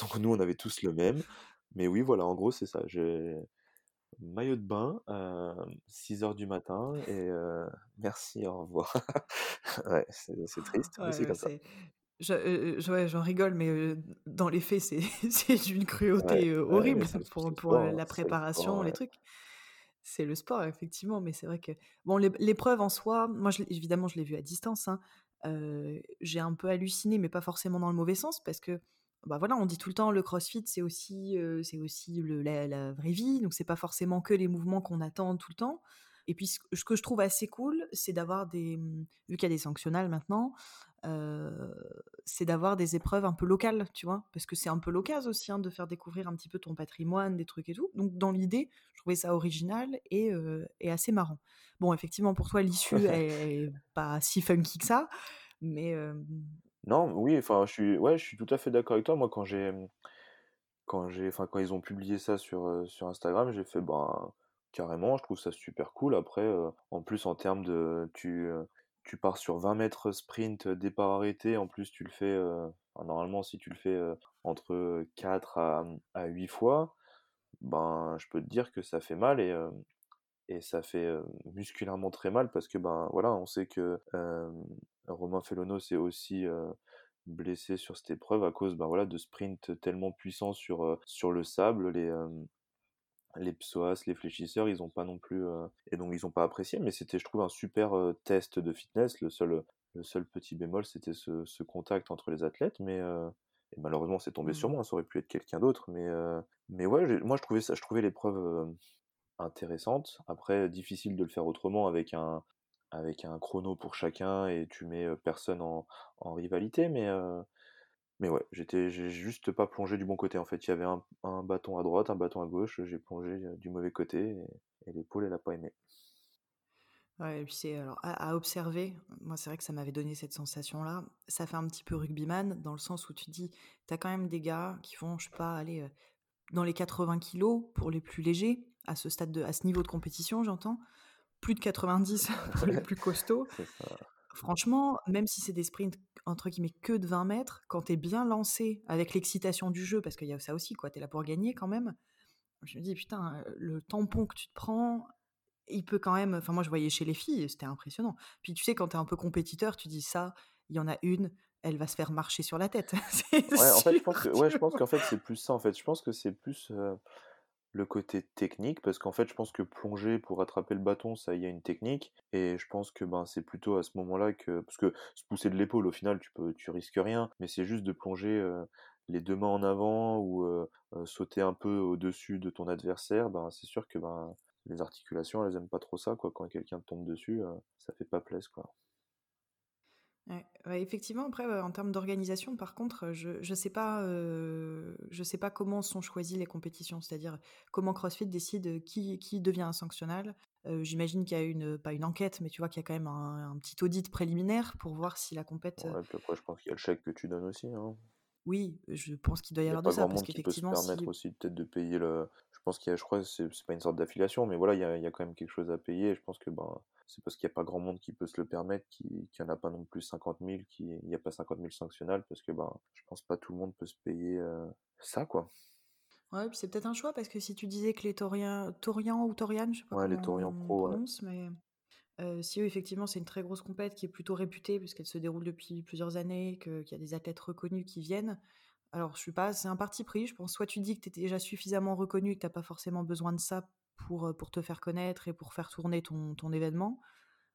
Donc nous, on avait tous le même. Mais oui, voilà, en gros, c'est ça. J'ai maillot de bain, 6 heures du matin, et merci, au revoir. ouais, c'est triste, mais c'est comme ça. j'en rigole, mais dans les faits, c'est d'une cruauté horrible pour, pour la préparation, les trucs. C'est le sport, effectivement, mais c'est vrai que bon, l'épreuve en soi, moi, évidemment, je l'ai vue à distance. Hein, j'ai un peu halluciné, mais pas forcément dans le mauvais sens, parce que bah voilà, on dit tout le temps le CrossFit, c'est aussi, c'est aussi la, vraie vie, donc c'est pas forcément que les mouvements qu'on attend tout le temps. Et puis ce que je trouve assez cool, c'est d'avoir des, mmh, vu qu'il y a des sanctionnals maintenant, c'est d'avoir des épreuves un peu locales, tu vois, parce que c'est un peu l'occasion aussi hein, de faire découvrir un petit peu ton patrimoine, des trucs et tout. Donc dans l'idée, je trouvais ça original et, et assez marrant. Bon, effectivement, pour toi, l'issue est pas si funky que ça, mais. Non, oui, enfin, je suis, ouais, je suis tout à fait d'accord avec toi. Moi, quand j'ai, quand j'ai, enfin, quand ils ont publié ça sur, sur Instagram, j'ai fait, ben, carrément, je trouve ça super cool. Après, en plus, en termes de, tu, tu pars sur 20 mètres sprint, départ arrêté. En plus, tu le fais, normalement, si tu le fais entre 4 à, à 8 fois, ben, je peux te dire que ça fait mal et et ça fait musculairement très mal parce que ben voilà on sait que Romain Felono s'est aussi blessé sur cette épreuve à cause ben voilà de sprints tellement puissants sur sur le sable les les psoas, les fléchisseurs, ils ont pas non plus et donc ils ont pas apprécié mais c'était je trouve un super test de fitness le seul le seul petit bémol c'était ce, ce, contact entre les athlètes mais et malheureusement c'est tombé sur mmh. moi ça aurait pu être quelqu'un d'autre mais mais ouais moi je trouvais ça je trouvais l'épreuve intéressante. Après, difficile de le faire autrement avec un, avec un chrono pour chacun et tu mets personne en, en rivalité, mais, mais ouais, j'étais, j'ai juste pas plongé du bon côté en fait. Il y avait un, un bâton à droite, un bâton à gauche, j'ai plongé du mauvais côté et, l'épaule, elle a pas aimé. Ouais, et puis c'est alors à, observer, moi c'est vrai que ça m'avait donné cette sensation-là. Ça fait un petit peu rugbyman dans le sens où tu dis, t'as quand même des gars qui font, je sais pas, aller dans les 80 kilos pour les plus légers, à ce stade de, à ce niveau de compétition, j'entends. Plus de 90 pour les plus costauds. Franchement, même si c'est des sprints entre guillemets que de 20 mètres, quand t'es bien lancé avec l'excitation du jeu, parce qu'il y a ça aussi, quoi, t'es là pour gagner quand même. Je me dis, putain, le tampon que tu te prends, il peut quand même. Enfin, moi, je voyais chez les filles, c'était impressionnant. Puis tu sais, quand t'es un peu compétiteur, tu dis ça, il y en a une, elle va se faire marcher sur la tête. ouais, en fait, je pense que, ouais, je pense qu'en fait, c'est plus ça. En fait, je pense que c'est plus le côté technique, parce qu'en fait, je pense que plonger pour attraper le bâton, ça, il y a une technique, et je pense que ben c'est plutôt à ce moment-là que, parce que se pousser de l'épaule, au final, tu peux, tu risques rien, mais c'est juste de plonger les deux mains en avant ou sauter un peu au-dessus de ton adversaire, ben c'est sûr que ben les articulations, elles aiment pas trop ça, quoi. Quand quelqu'un tombe dessus, ça fait pas plaisir, quoi effectivement, après, en termes d'organisation, par contre, je ne sais, pas, je sais pas comment sont choisies les compétitions, c'est-à-dire comment CrossFit décide qui, qui devient un sanctionnal. J'imagine qu'il y a une, pas une enquête, mais tu vois qu'il y a quand même un, petit audit préliminaire pour voir si la compète. Ouais, puis après, je pense qu'il y a le chèque que tu donnes aussi. Hein. Oui, je pense qu'il doit y, avoir de ça, parce qu'effectivement. se permettre aussi peut-être de payer le. Je pense qu'il y a, je crois, c'est pas une sorte d'affiliation, mais voilà, il y a, il y a, quand même quelque chose à payer. je pense que ben, c'est parce qu'il n'y a pas grand monde qui peut se le permettre, qu'il n'y en a pas non plus 50 000, qu'il n'y a pas 50 000 sanctionnels, parce que ben, je pense pas tout le monde peut se payer ça, quoi. Ouais, puis c'est peut-être un choix, parce que si tu disais que les Toriens, Torian ou Torian, je sais pas Ouais, les on Pro, ouais. mais euh, si eux, effectivement, c'est une très grosse compète qui est plutôt réputée, puisqu'elle se déroule depuis plusieurs années, qu'il y a des athlètes reconnus qui viennent. Alors, je sais pas, c'est un parti pris, je pense. Soit tu dis que tu es déjà suffisamment reconnu, que tu pas forcément besoin de ça pour, pour te faire connaître et pour faire tourner ton, ton événement.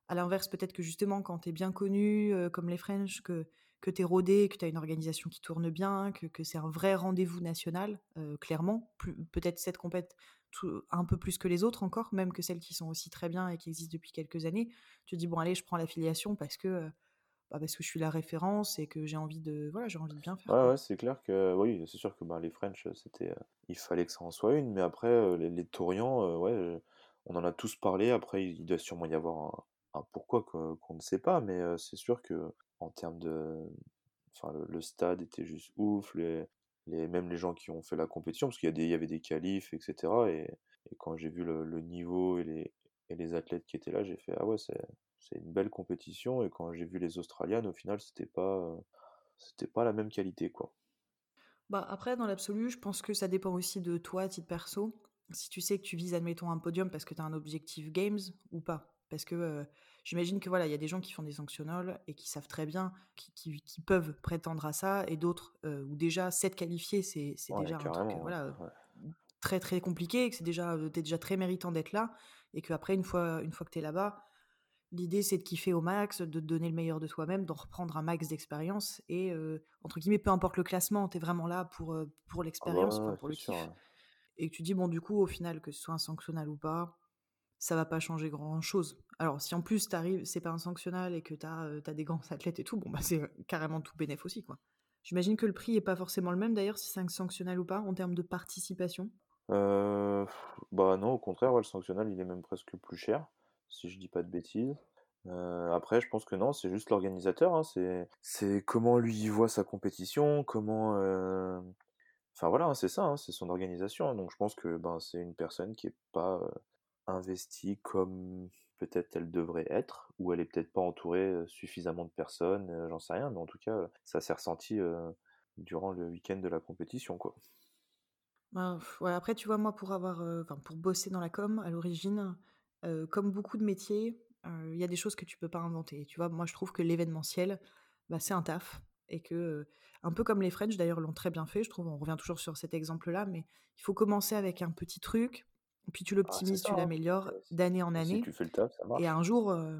À l'inverse, peut-être que justement, quand tu es bien connu, comme les French, que, que tu es rodé, que tu as une organisation qui tourne bien, que, que c'est un vrai rendez-vous national, clairement. Peut-être cette compète un peu plus que les autres encore, même que celles qui sont aussi très bien et qui existent depuis quelques années. Tu te dis, bon, allez, je prends l'affiliation parce que, bah, parce que je suis la référence et que j'ai envie de, voilà, j'ai envie de bien faire. Ouais, c'est clair que, oui, c'est sûr que ben, les French, c'était, euh, il fallait que ça en soit une, mais après, les, les Torians, euh, ouais, euh, on en a tous parlé, après, il doit sûrement y avoir un, un pourquoi qu'on ne sait pas, mais euh, c'est sûr que, en termes de, enfin, le, le stade était juste ouf, les, les, même les gens qui ont fait la compétition, parce qu'il y a des, il y avait des qualifs, etc., et, et quand j'ai vu le, le niveau et les, et les athlètes qui étaient là, j'ai fait, ah ouais, c'est, c'est une belle compétition, et quand j'ai vu les Australiennes, au final, c'était pas, c'était pas la même qualité, quoi. Bah, après, dans l'absolu, je pense que ça dépend aussi de toi, à titre perso. Si tu sais que tu vises, admettons, un podium parce que tu as un objectif Games ou pas. Parce que euh, j'imagine que voilà, il y a des gens qui font des sanctionnels et qui savent très bien, qui, qui- qui peuvent prétendre à ça, et d'autres euh, où déjà s'être qualifié, c'est Ouais, déjà un truc euh, voilà, ouais. très très compliqué, que c'est déjà, euh, t'es déjà très méritant d'être là, et qu'après, une fois, une fois que tu es là-bas, l'idée c'est de kiffer au max, de te donner le meilleur de toi-même, d'en reprendre un max d'expérience, et euh, entre guillemets, peu importe le classement, tu es vraiment là pour, pour Ah bah l'expérience, enfin, pour le sûr, kiff. ouais. Et que tu dis, bon, du coup, au final, que ce soit un sanctionnal ou pas, ça va pas changer grand-chose. Alors, si en plus t'arrives, c'est pas un sanctionnal et que t'as euh, t'as des grands athlètes et tout, bon, bah c'est carrément tout bénéf aussi, quoi. J'imagine que le prix est pas forcément le même, d'ailleurs, si c'est un sanctionnal ou pas, en termes de participation? Euh, bah non, au contraire, ouais, le sanctionnal, il est même presque plus cher, si je dis pas de bêtises. Euh, après, je pense que non, c'est juste l'organisateur, hein, c'est comment lui voit sa compétition, comment... euh, Enfin voilà, hein, c'est ça, hein, c'est son organisation. Donc je pense que ben, c'est une personne qui est pas euh, investie comme peut-être elle devrait être, ou elle est peut-être pas entourée suffisamment de personnes, j'en sais rien, mais en tout cas, ça s'est ressenti durant le week-end de la compétition, quoi. Bah, après, tu vois, moi, pour avoir, pour bosser dans la com, à l'origine, euh, comme beaucoup de métiers, il y a des choses que tu peux pas inventer. Tu vois, moi, je trouve que l'événementiel, bah, c'est un taf. Et que, un peu comme les French, d'ailleurs, l'ont très bien fait, je trouve, on revient toujours sur cet exemple-là, mais il faut commencer avec un petit truc, puis tu Ah, l'optimises, tu hein. l'améliores si d'année en si année, tu fais le taf, ça et marche. un jour, euh,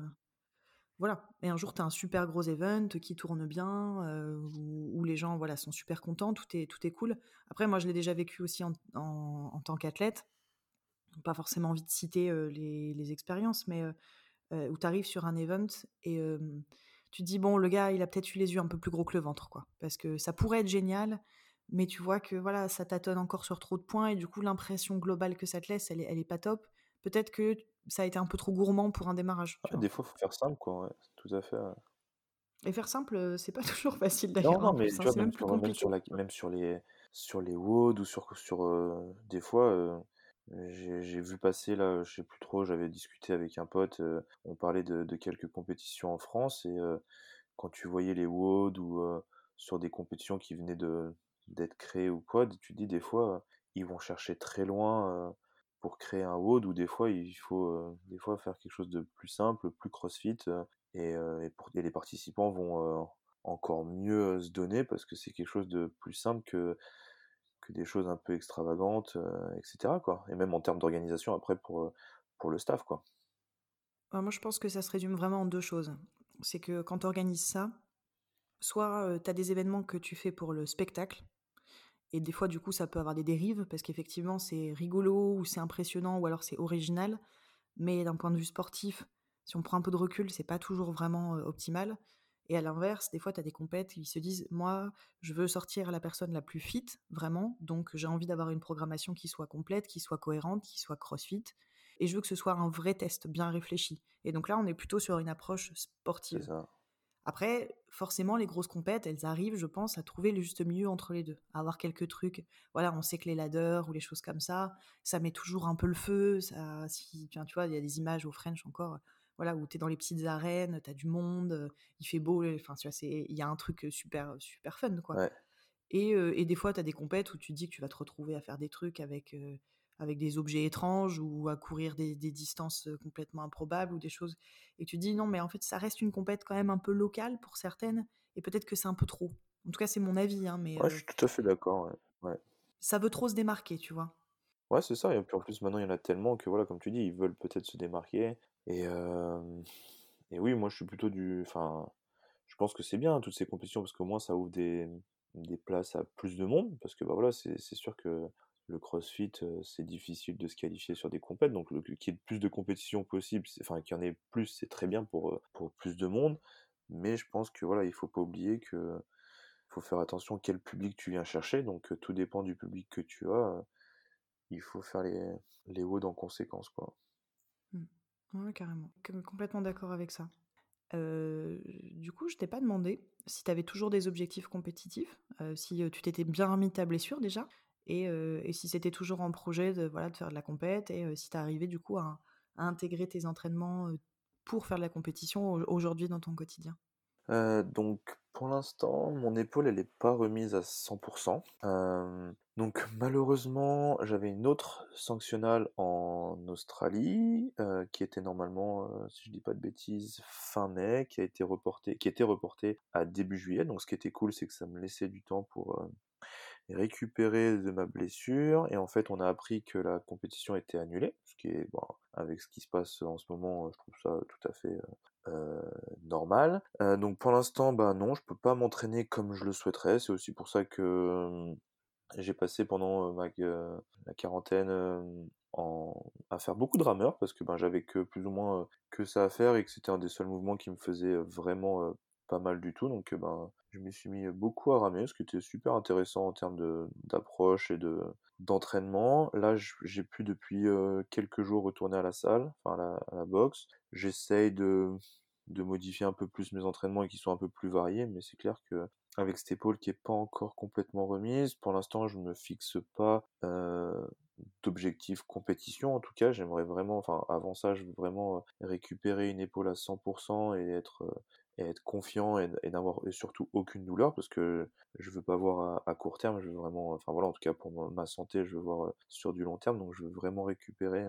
voilà, et un jour, tu as un super gros event qui tourne bien, euh, où, où les gens voilà, sont super contents, tout est, tout est cool. Après, moi, je l'ai déjà vécu aussi en, en- en tant qu'athlète. Pas forcément envie de citer les, les expériences, mais où tu arrives sur un event et tu te dis, bon, le gars, il a peut-être eu les yeux un peu plus gros que le ventre, quoi. Parce que ça pourrait être génial, mais tu vois que voilà, ça tâtonne encore sur trop de points et du coup, l'impression globale que ça te laisse, elle est, elle est pas top. Peut-être que ça a été un peu trop gourmand pour un démarrage, des fois, faut faire simple, quoi, ouais, tout à fait. ouais. Et faire simple, c'est pas toujours facile Non, d'ailleurs, non, en mais plus, tu hein, vois, même même sur, même compliqué. sur la, même sur les, sur les WOD ou sur, sur euh, des fois, euh, j'ai, vu passer là, je sais plus trop, j'avais discuté avec un pote, on parlait de, quelques compétitions en France et quand tu voyais les WOD ou sur des compétitions qui venaient d'être créées ou quoi, tu dis des fois, ils vont chercher très loin pour créer un WOD ou des fois, il faut des fois faire quelque chose de plus simple, plus crossfit et, les participants vont encore mieux se donner parce que c'est quelque chose de plus simple que, des choses un peu extravagantes, euh, etc. Quoi. Et même en termes d'organisation après pour, euh, pour le staff. Quoi. Euh, moi, je pense que ça se résume vraiment en deux choses. C'est que quand tu organises ça, soit tu as des événements que tu fais pour le spectacle, et des fois, du coup, ça peut avoir des dérives, parce qu'effectivement, c'est rigolo, ou c'est impressionnant, ou alors c'est original, mais d'un point de vue sportif, si on prend un peu de recul, c'est pas toujours vraiment euh, optimal. Et à l'inverse, des fois, tu as des compètes qui se disent Moi, je veux sortir la personne la plus fit, vraiment, donc j'ai envie d'avoir une programmation qui soit complète, qui soit cohérente, qui soit crossfit, et je veux que ce soit un vrai test bien réfléchi. Et donc là, on est plutôt sur une approche sportive. ça. Après, forcément, les grosses compètes, elles arrivent, je pense, à trouver le juste milieu entre les deux, à avoir quelques trucs. Voilà, on sait que les ladders ou les choses comme ça, ça met toujours un peu le feu. Ça, si, tu vois, il y a des images au French encore. Voilà, où tu es dans les petites arènes, tu as du monde, il fait beau, enfin, tu vois, il y a un truc super, super fun, quoi. Et, et, des fois, tu as des compètes où tu dis que tu vas te retrouver à faire des trucs avec, avec des objets étranges ou à courir des, des, distances complètement improbables ou des choses. Et tu dis non, mais en fait, ça reste une compète quand même un peu locale pour certaines et peut-être que c'est un peu trop. En tout cas, c'est mon avis. Hein, mais, ouais, je suis tout à fait d'accord. Ouais. Ça veut trop se démarquer, tu vois? Ouais, c'est ça. Et puis en plus, maintenant, il y en a tellement que, voilà, comme tu dis, ils veulent peut-être se démarquer. Et, oui, moi, je suis plutôt du. Enfin, je pense que c'est bien, toutes ces compétitions, parce qu'au moins, ça ouvre des, places à plus de monde. Parce que, bah voilà, c'est sûr que le crossfit, c'est difficile de se qualifier sur des compètes. Donc, qu'il y ait plus de compétitions possibles, enfin, qu'il y en ait plus, c'est très bien pour, plus de monde. Mais je pense que, voilà, il faut pas oublier que faut faire attention quel public tu viens chercher. Donc, tout dépend du public que tu as il faut faire les, les en conséquence, quoi. Ouais, carrément. Complètement d'accord avec ça. du coup, je t'ai pas demandé si tu avais toujours des objectifs compétitifs, si tu t'étais bien remis de ta blessure déjà, et, et si c'était toujours en projet de, voilà, de faire de la compète, et si tu arrivé du coup à, intégrer tes entraînements pour faire de la compétition aujourd'hui dans ton quotidien? Donc pour l'instant, mon épaule elle est pas remise à 100%. Donc malheureusement, j'avais une autre sanctionnale en Australie, euh, qui était normalement, euh, si je dis pas de bêtises, fin mai, qui a été reportée, qui était reportée à début juillet. Donc ce qui était cool, c'est que ça me laissait du temps pour euh, récupérer de ma blessure. Et en fait, on a appris que la compétition était annulée, ce qui est avec ce qui se passe en ce moment, je trouve ça tout à fait normal. donc pour l'instant, bah non, je peux pas m'entraîner comme je le souhaiterais. C'est aussi pour ça que j'ai passé pendant ma, quarantaine à faire beaucoup de rameurs parce que ben, j'avais que plus ou moins que ça à faire et que c'était un des seuls mouvements qui me faisait vraiment pas mal du tout. Donc ben, je m'y suis mis beaucoup à ramer, ce qui était super intéressant en termes d'approche et de d'entraînement. Là, j'ai pu depuis quelques jours retourner à la salle, enfin à la, boxe. J'essaye de de modifier un peu plus mes entraînements et qui sont un peu plus variés, mais c'est clair que avec cette épaule qui est pas encore complètement remise, pour l'instant je me fixe pas euh, d'objectif compétition. En tout cas, j'aimerais vraiment, enfin avant ça, je veux vraiment euh, récupérer une épaule à 100% et être euh, et être confiant et, n'avoir surtout aucune douleur parce que je veux pas voir à, court terme, je veux vraiment, enfin voilà, en tout cas pour ma santé, je veux voir sur du long terme, donc je veux vraiment récupérer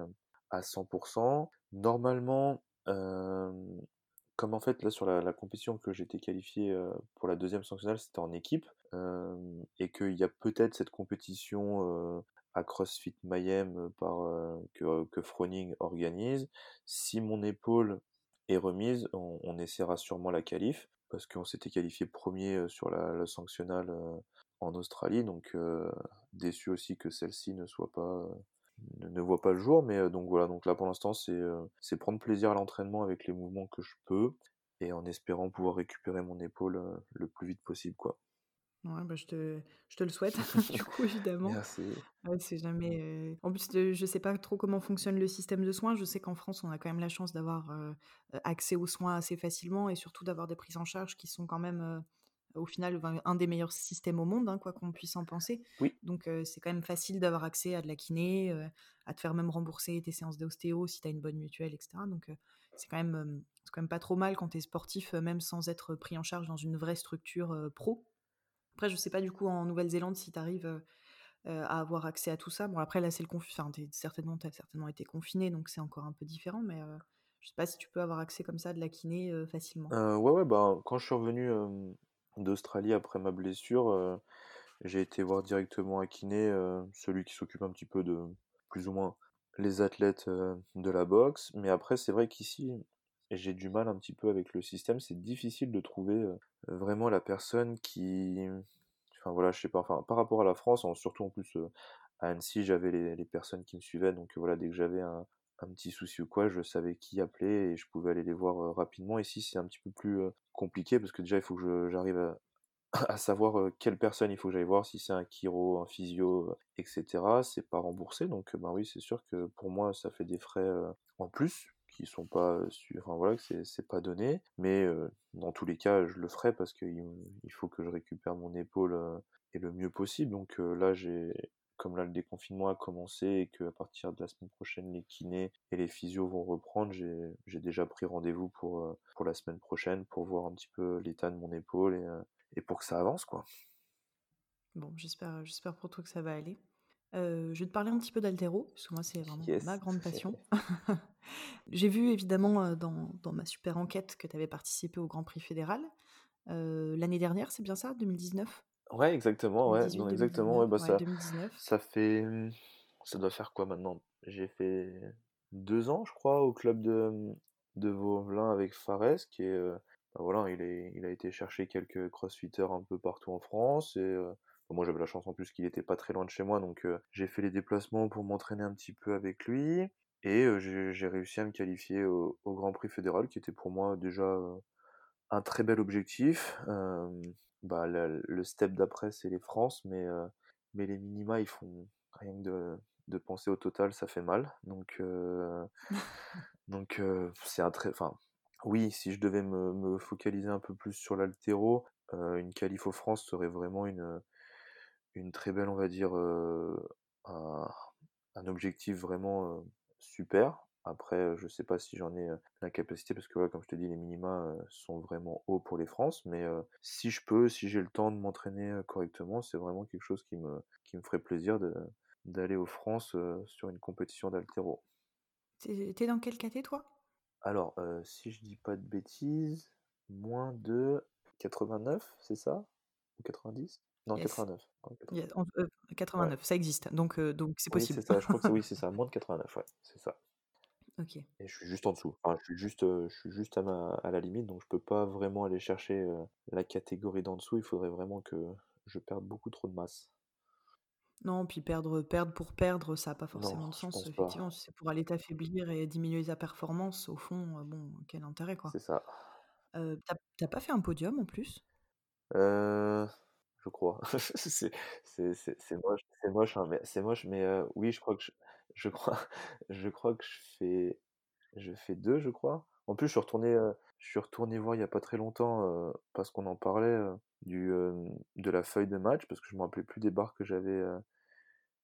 à 100%. Normalement, euh, comme en fait là sur la, compétition que j'étais qualifié euh, pour la deuxième sanctionnale, c'était en équipe, euh, et qu'il y a peut-être cette compétition euh, à CrossFit Mayhem par que, que Froning organise. Si mon épaule est remise, on, essaiera sûrement la qualif, parce qu'on s'était qualifié premier sur la, la sanctionnale en Australie, donc déçu aussi que celle-ci ne soit pas ne, voit pas le jour. Mais euh, donc voilà, donc là pour l'instant c'est euh, c'est prendre plaisir à l'entraînement avec les mouvements que je peux et en espérant pouvoir récupérer mon épaule euh, le plus vite possible quoi. Ouais, bah je, te, je te le souhaite, du coup, évidemment. Merci. c'est jamais. En plus, je je sais pas trop comment fonctionne le système de soins. Je sais qu'en France, on a quand même la chance d'avoir accès aux soins assez facilement et surtout d'avoir des prises en charge qui sont quand même au final un des meilleurs systèmes au monde, hein, quoi qu'on puisse en penser. Oui. Donc c'est quand même facile d'avoir accès à de la kiné, à te faire même rembourser tes séances d'ostéo si tu as une bonne mutuelle, etc. Donc c'est quand, même, quand même pas trop mal quand tu es sportif, même sans être pris en charge dans une vraie structure pro. Après, je sais pas du coup en Nouvelle-Zélande si tu arrives à avoir accès à tout ça. Bon, après là, c'est le confinement. Enfin, certainement, tu as certainement été confiné, donc c'est encore un peu différent, mais je sais pas si tu peux avoir accès comme ça de la kiné facilement. ouais, ouais, bah, quand je suis revenu d'Australie après ma blessure, euh, j'ai été voir directement un kiné, euh, celui qui s'occupe un petit peu de plus ou moins les athlètes euh, de la boxe. Mais après, c'est vrai qu'ici, j'ai du mal un petit peu avec le système. C'est difficile de trouver vraiment la personne qui, enfin voilà, je sais pas. Enfin, par rapport à la France, surtout en plus à Annecy, j'avais les, personnes qui me suivaient. Donc voilà, dès que j'avais un, petit souci ou quoi, je savais qui appeler et je pouvais aller les voir euh, rapidement. Ici, c'est un petit peu plus euh, compliqué parce que déjà, il faut que j'arrive à, à, savoir euh, quelle personne il faut que j'aille voir, si c'est un chiro, un physio, etc. C'est pas remboursé, donc ben oui, c'est sûr que pour moi, ça fait des frais en plus qui sont pas enfin voilà que c'est pas donné mais dans tous les cas je le ferai parce qu'il il faut que je récupère mon épaule et le mieux possible donc là j'ai comme là le déconfinement a commencé et qu'à partir de la semaine prochaine les kinés et les physios vont reprendre, j'ai déjà pris rendez-vous pour, pour la semaine prochaine pour voir un petit peu l'état de mon épaule et, et pour que ça avance quoi. Bon, j'espère j'espère pour toi que ça va aller. Euh, je vais te parler un petit peu d'altéro, parce que moi c'est vraiment ma grande passion. J'ai vu évidemment dans, dans, ma super enquête que tu avais participé au Grand Prix fédéral. L'année dernière, c'est bien ça, 2019 Ouais, exactement, ouais, non, exactement, ouais, bah ça, ça fait, ça doit faire quoi maintenant? J'ai fait deux ans, je crois, au club de, de Vauvelin avec Fares, qui est, bah voilà, il est, il a été chercher quelques crossfitters un peu partout en France, et moi j'avais la chance en plus qu'il était pas très loin de chez moi, donc j'ai fait les déplacements pour m'entraîner un petit peu avec lui, et j'ai réussi à me qualifier au, au Grand Prix fédéral, qui était pour moi déjà un très bel objectif. bah, le, le step d'après, c'est les France, mais, euh, mais les minima, ils font rien que de, de penser au total, ça fait mal. Donc, euh, donc euh, c'est un très. Enfin, oui, si je devais me, me focaliser un peu plus sur l'altéro, une qualif aux France serait vraiment une, une très belle, on va dire, un, un objectif vraiment super. Après, je sais pas si j'en ai la capacité parce que, comme je te dis, les minima sont vraiment hauts pour les France. Mais si je peux, si j'ai le temps de m'entraîner correctement, c'est vraiment quelque chose qui me, qui me ferait plaisir d'aller aux France sur une compétition d'altéro. T'es dans quel caté, toi? Alors, si je dis pas de bêtises, moins de 89, c'est ça? Ou 90 non, 89. 89, ça existe, donc donc c'est possible. Oui, c'est ça, je crois que oui, c'est ça, moins de 89, ouais, c'est ça. OK. Et je suis juste en dessous. Enfin, je suis juste, je suis juste à ma à la limite, donc je peux pas vraiment aller chercher, la catégorie d'en dessous. Il faudrait vraiment que je perde beaucoup trop de masse. Non, puis perdre perdre pour perdre, ça a pas forcément de sens, effectivement. c'est pour aller t'affaiblir et diminuer ta performance, au fond, bon, quel intérêt, quoi? C'est ça. Euh, tu pas fait un podium, en plus? Euh, je crois. C'est moche c'est moche, hein, mais c'est moche, mais oui, je crois que je crois je crois que je fais je fais 2, je crois. En plus, je suis retourné, je suis retourné voir il y a pas très longtemps, parce qu'on en parlait, du, de la feuille de match, parce que je me rappelais plus des barres que j'avais,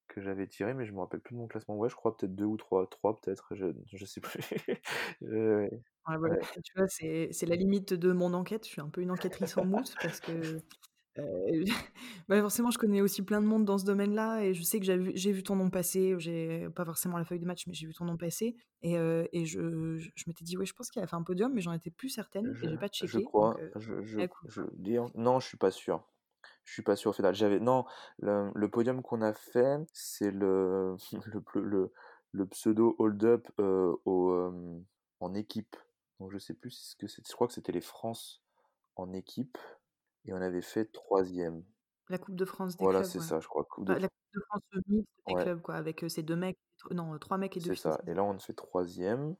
que j'avais tirées, mais je me rappelle plus de mon classement. Ouais, je crois peut-être 2 ou 3, 3 peut-être, je je sais plus. Ouais, tu vois, c'est la limite de mon enquête. Je suis un peu une enquêtrice en mousse parce que euh, bah, forcément, je connais aussi plein de monde dans ce domaine-là et je sais que j'ai vu, ton nom passer. J'ai pas forcément la feuille de match, mais j'ai vu ton nom passer et, euh, et je, je, m'étais dit, ouais, je pense qu'il a fait un podium, mais j'en étais plus certaine et j'ai pas checké. Je crois. Euh, je, je, je dire, non, je suis pas sûr. Je suis pas sûr au final. J'avais non, le, le podium qu'on a fait, c'est le, le, le, le pseudo hold-up euh, au, en équipe. Donc je sais plus ce que c'est. Je crois que c'était les France en équipe. Et on avait fait troisième. La Coupe de France des Voilà, clubs, c'est ça, je crois. Coupe de la Coupe de France mixte des clubs, quoi, avec ces deux mecs, non, trois mecs et deux C'est ça. Et là, on fait troisième.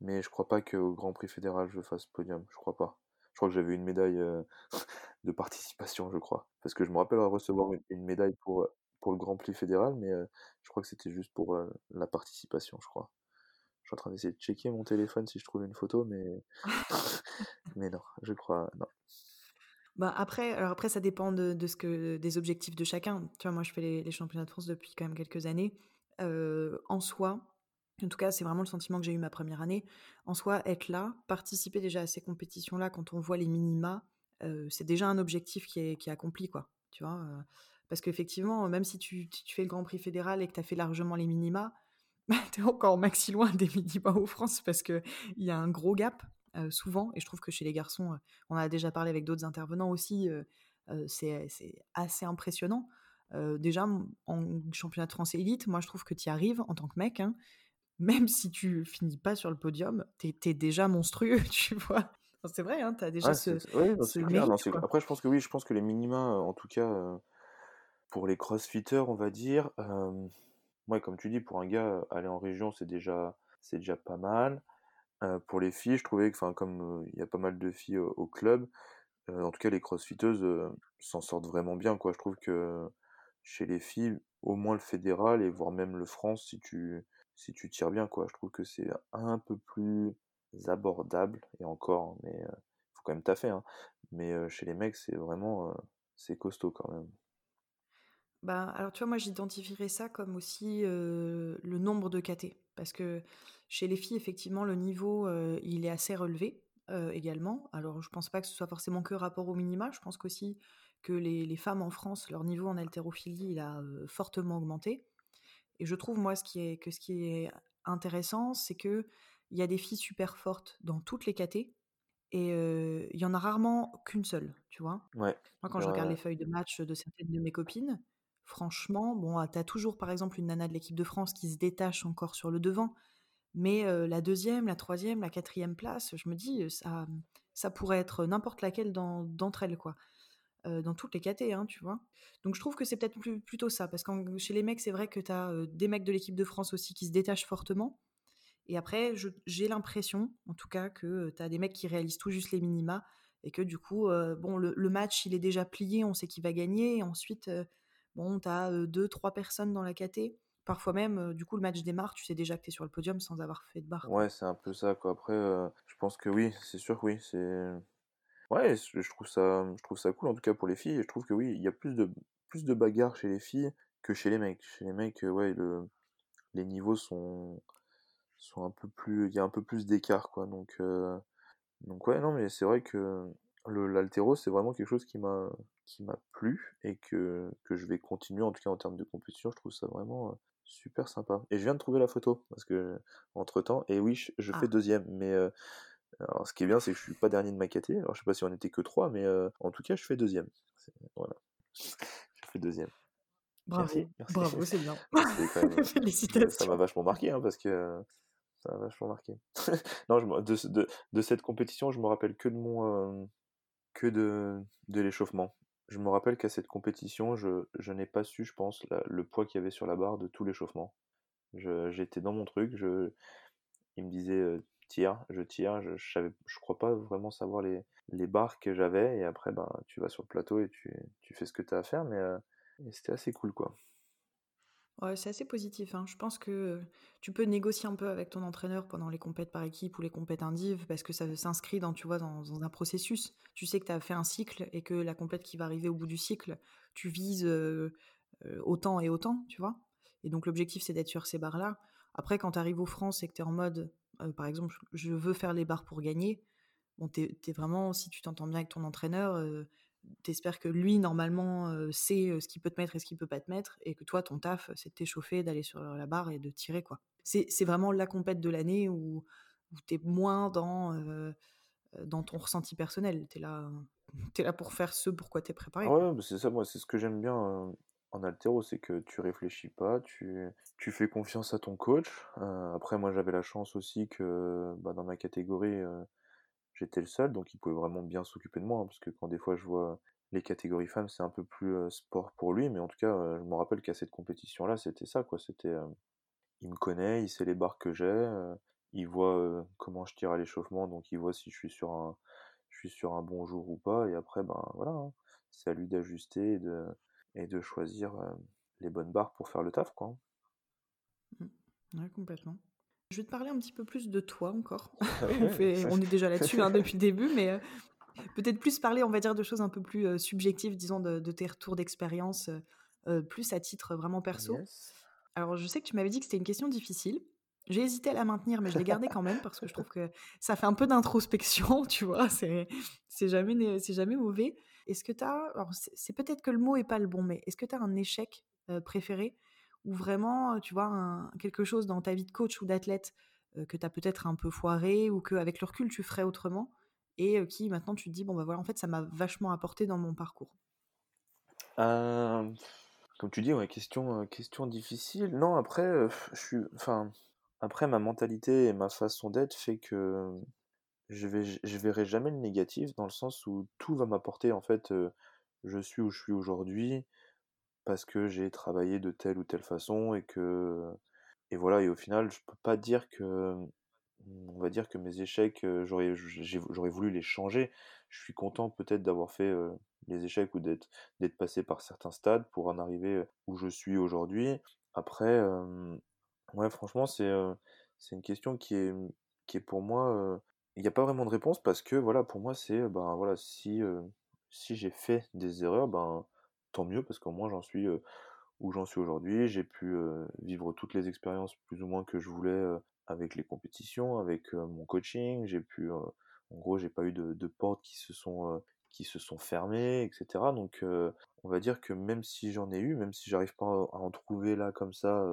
Mais je crois pas qu'au Grand Prix fédéral, je fasse podium. Je crois pas. Je crois que j'avais une médaille de participation, je crois. Parce que je me rappelle recevoir une, médaille pour, pour le Grand Prix fédéral, mais je crois que c'était juste pour la participation, je crois. Je suis en train d'essayer de checker mon téléphone si je trouve une photo, mais mais non, je crois non. Bah après, alors après, ça dépend de, ce que, des objectifs de chacun. Tu vois, moi, je fais les, championnats de France depuis quand même quelques années. En soi, en tout cas, c'est vraiment le sentiment que j'ai eu ma première année. En soi, être là, participer déjà à ces compétitions-là, quand on voit les minima, c'est déjà un objectif qui est, accompli, quoi. Tu vois, parce qu'effectivement, même si tu, fais le Grand Prix fédéral et que tu as fait largement les minima, bah, tu es encore maxi loin des minima au France parce qu'il y a un gros gap. Euh, souvent, et je trouve que chez les garçons, euh, on a déjà parlé avec d'autres intervenants aussi, euh, c'est assez impressionnant. déjà, en championnat de France élite, moi je trouve que tu y arrives en tant que mec, hein, même si tu finis pas sur le podium, tu es, déjà monstrueux, tu vois. c'est vrai, hein, tu as déjà ce, oui, Après, je pense que oui, je pense que les minima, en tout cas, pour les crossfitters, on va dire, moi, comme tu dis, pour un gars, aller en région, c'est déjà, c'est déjà pas mal. Pour les filles, je trouvais que, enfin, comme il y a pas mal de filles au, club, en tout cas les crossfiteuses s'en sortent vraiment bien, quoi. Je trouve que chez les filles, au moins le fédéral et voire même le France, si tu si tu tires bien, quoi. Je trouve que c'est un peu plus abordable et encore, mais faut quand même taffer, hein. Mais chez les mecs, c'est vraiment c'est costaud quand même. Bah, alors tu vois, moi j'identifierais ça comme aussi le nombre de KT. Parce que chez les filles, effectivement, le niveau, il est assez relevé également. Alors je pense pas que ce soit forcément que rapport au minima, je pense qu'aussi que les, les, femmes en France, leur niveau en haltérophilie, il a fortement augmenté. Et je trouve, moi, ce qui est, que ce qui est intéressant, c'est que il y a des filles super fortes dans toutes les KT. Et il y en a rarement qu'une seule, tu vois? Ouais. Moi, quand je regarde les feuilles de match de certaines de mes copines, franchement, bon, tu as toujours par exemple une nana de l'équipe de France qui se détache encore sur le devant, mais la deuxième, la troisième, la quatrième place, je me dis, ça, ça pourrait être n'importe laquelle d'entre elles, quoi. dans toutes les KT, hein, tu vois. Donc je trouve que c'est peut-être plutôt ça, parce que chez les mecs, c'est vrai que tu as des mecs de l'équipe de France aussi qui se détachent fortement, et après, j'ai l'impression, en tout cas, que tu as des mecs qui réalisent tout juste les minima et que du coup, bon, le, match, il est déjà plié, on sait qui va gagner. Ensuite, bon, tu as deux, trois personnes dans la KT. Parfois même, du coup, le match démarre, tu sais déjà que tu es sur le podium sans avoir fait de barre. Ouais, c'est un peu ça, quoi. Après, je pense que oui, c'est sûr que oui, c'est... Ouais, je trouve, ça, je trouve ça cool, en tout cas pour les filles. Je trouve que oui, il y a plus de, plus de bagarres chez les filles que chez les mecs. Chez les mecs, ouais, le, les niveaux sont, sont un peu plus, il y a un peu plus d'écart, quoi. Donc, euh, donc ouais, non, mais c'est vrai que l'altéro, c'est vraiment quelque chose qui m'a, qui m'a plu et que, que je vais continuer, en tout cas en termes de compétition, je trouve ça vraiment super sympa. Et je viens de trouver la photo, parce que, entre temps, et oui, je, fais ah. deuxième, mais, euh, alors ce qui est bien, c'est que je suis pas dernier de ma caté, alors je sais pas si on était que trois, mais en tout cas, je fais deuxième. Voilà. je fais deuxième. Bravo, bravo, c'est bien. Félicitations. Ça m'a vachement marqué, hein, parce que ça a vachement marqué. non, je, de, de, de, cette compétition, je me rappelle que de mon euh, que de, de l'échauffement. Je me rappelle qu'à cette compétition, je, n'ai pas su, je pense, le poids qu'il y avait sur la barre de tout l'échauffement. J'étais dans mon truc, je, il me disait tire, je tire, je, je, savais, je crois pas vraiment savoir les, barres que j'avais, et après, ben, tu vas sur le plateau et tu, fais ce que tu as à faire, mais c'était assez cool, quoi. Ouais, c'est assez positif. Hein. Je pense que tu peux négocier un peu avec ton entraîneur pendant les compètes par équipe ou les compètes indives parce que ça s'inscrit dans, tu vois, dans, un processus. Tu sais que tu as fait un cycle et que la compète qui va arriver au bout du cycle, tu vises autant et autant, tu vois? Et donc l'objectif, c'est d'être sur ces barres-là. Après, quand tu arrives aux France et que tu es en mode, par exemple, je veux faire les barres pour gagner, bon, tu es, vraiment, si tu t'entends bien avec ton entraîneur, t'espères que lui, normalement, sait ce qu'il peut te mettre et ce qu'il peut pas te mettre, et que toi, ton taf, c'est de t'échauffer, d'aller sur la barre et de tirer, quoi. C'est, vraiment la compète de l'année où, où t'es moins dans, dans ton ressenti personnel. T'es là, es là pour faire ce pourquoi t'es préparé. Ouais, c'est ça, moi, c'est ce que j'aime bien en altéro, c'est que tu réfléchis pas, tu, tu fais confiance à ton coach. après, moi, j'avais la chance aussi que bah, dans ma catégorie, j'étais le seul, donc il pouvait vraiment bien s'occuper de moi, hein, parce que quand des fois je vois les catégories femmes, c'est un peu plus sport pour lui, mais en tout cas, je me rappelle qu'à cette compétition-là, c'était ça, quoi. C'était, il me connaît, il sait les barres que j'ai, il voit comment je tire à l'échauffement, donc il voit si je suis sur un, je suis sur un bon jour ou pas, et après, ben voilà, hein, c'est à lui d'ajuster et de, et de choisir les bonnes barres pour faire le taf, quoi. Mmh. Ouais, complètement. Je vais te parler un petit peu plus de toi encore. on, est déjà là-dessus hein, depuis le début, mais euh, peut-être plus parler, on va dire, de choses un peu plus euh, subjectives, disons, de, tes retours d'expérience, euh, plus à titre vraiment perso. Alors, je sais que tu m'avais dit que c'était une question difficile. J'ai hésité à la maintenir, mais je l'ai gardée quand même parce que je trouve que ça fait un peu d'introspection, tu vois. C'est, jamais, mauvais. Est-ce que tu as, alors c'est, peut-être que le mot est pas le bon, mais est-ce que tu as un échec préféré ou vraiment, tu vois, quelque chose dans ta vie de coach ou d'athlète que tu as peut-être un peu foiré ou qu'avec le recul tu ferais autrement et qui maintenant tu te dis, bon bah voilà, en fait ça m'a vachement apporté dans mon parcours Comme tu dis, ouais, question, question difficile. Non, après, je suis, enfin, après ma mentalité et ma façon d'être fait que je vais, je verrai jamais le négatif dans le sens où tout va m'apporter en fait. je suis où je suis aujourd'hui parce que j'ai travaillé de telle ou telle façon et que et voilà et au final je peux pas dire que on va dire que mes échecs j'aurais j'aurais voulu les changer. Je suis content peut-être d'avoir fait les échecs ou d'être d'être passé par certains stades pour en arriver où je suis aujourd'hui. Après ouais franchement c'est c'est une question qui est qui est pour moi il n'y a pas vraiment de réponse parce que voilà pour moi c'est ben voilà si si j'ai fait des erreurs ben tant mieux parce qu'au moins j'en suis où j'en suis aujourd'hui. J'ai pu vivre toutes les expériences plus ou moins que je voulais avec les compétitions, avec mon coaching. J'ai pu, en gros, j'ai pas eu de, portes qui se sont qui se sont fermées, etc. Donc, on va dire que même si j'en ai eu, même si j'arrive pas à en trouver là comme ça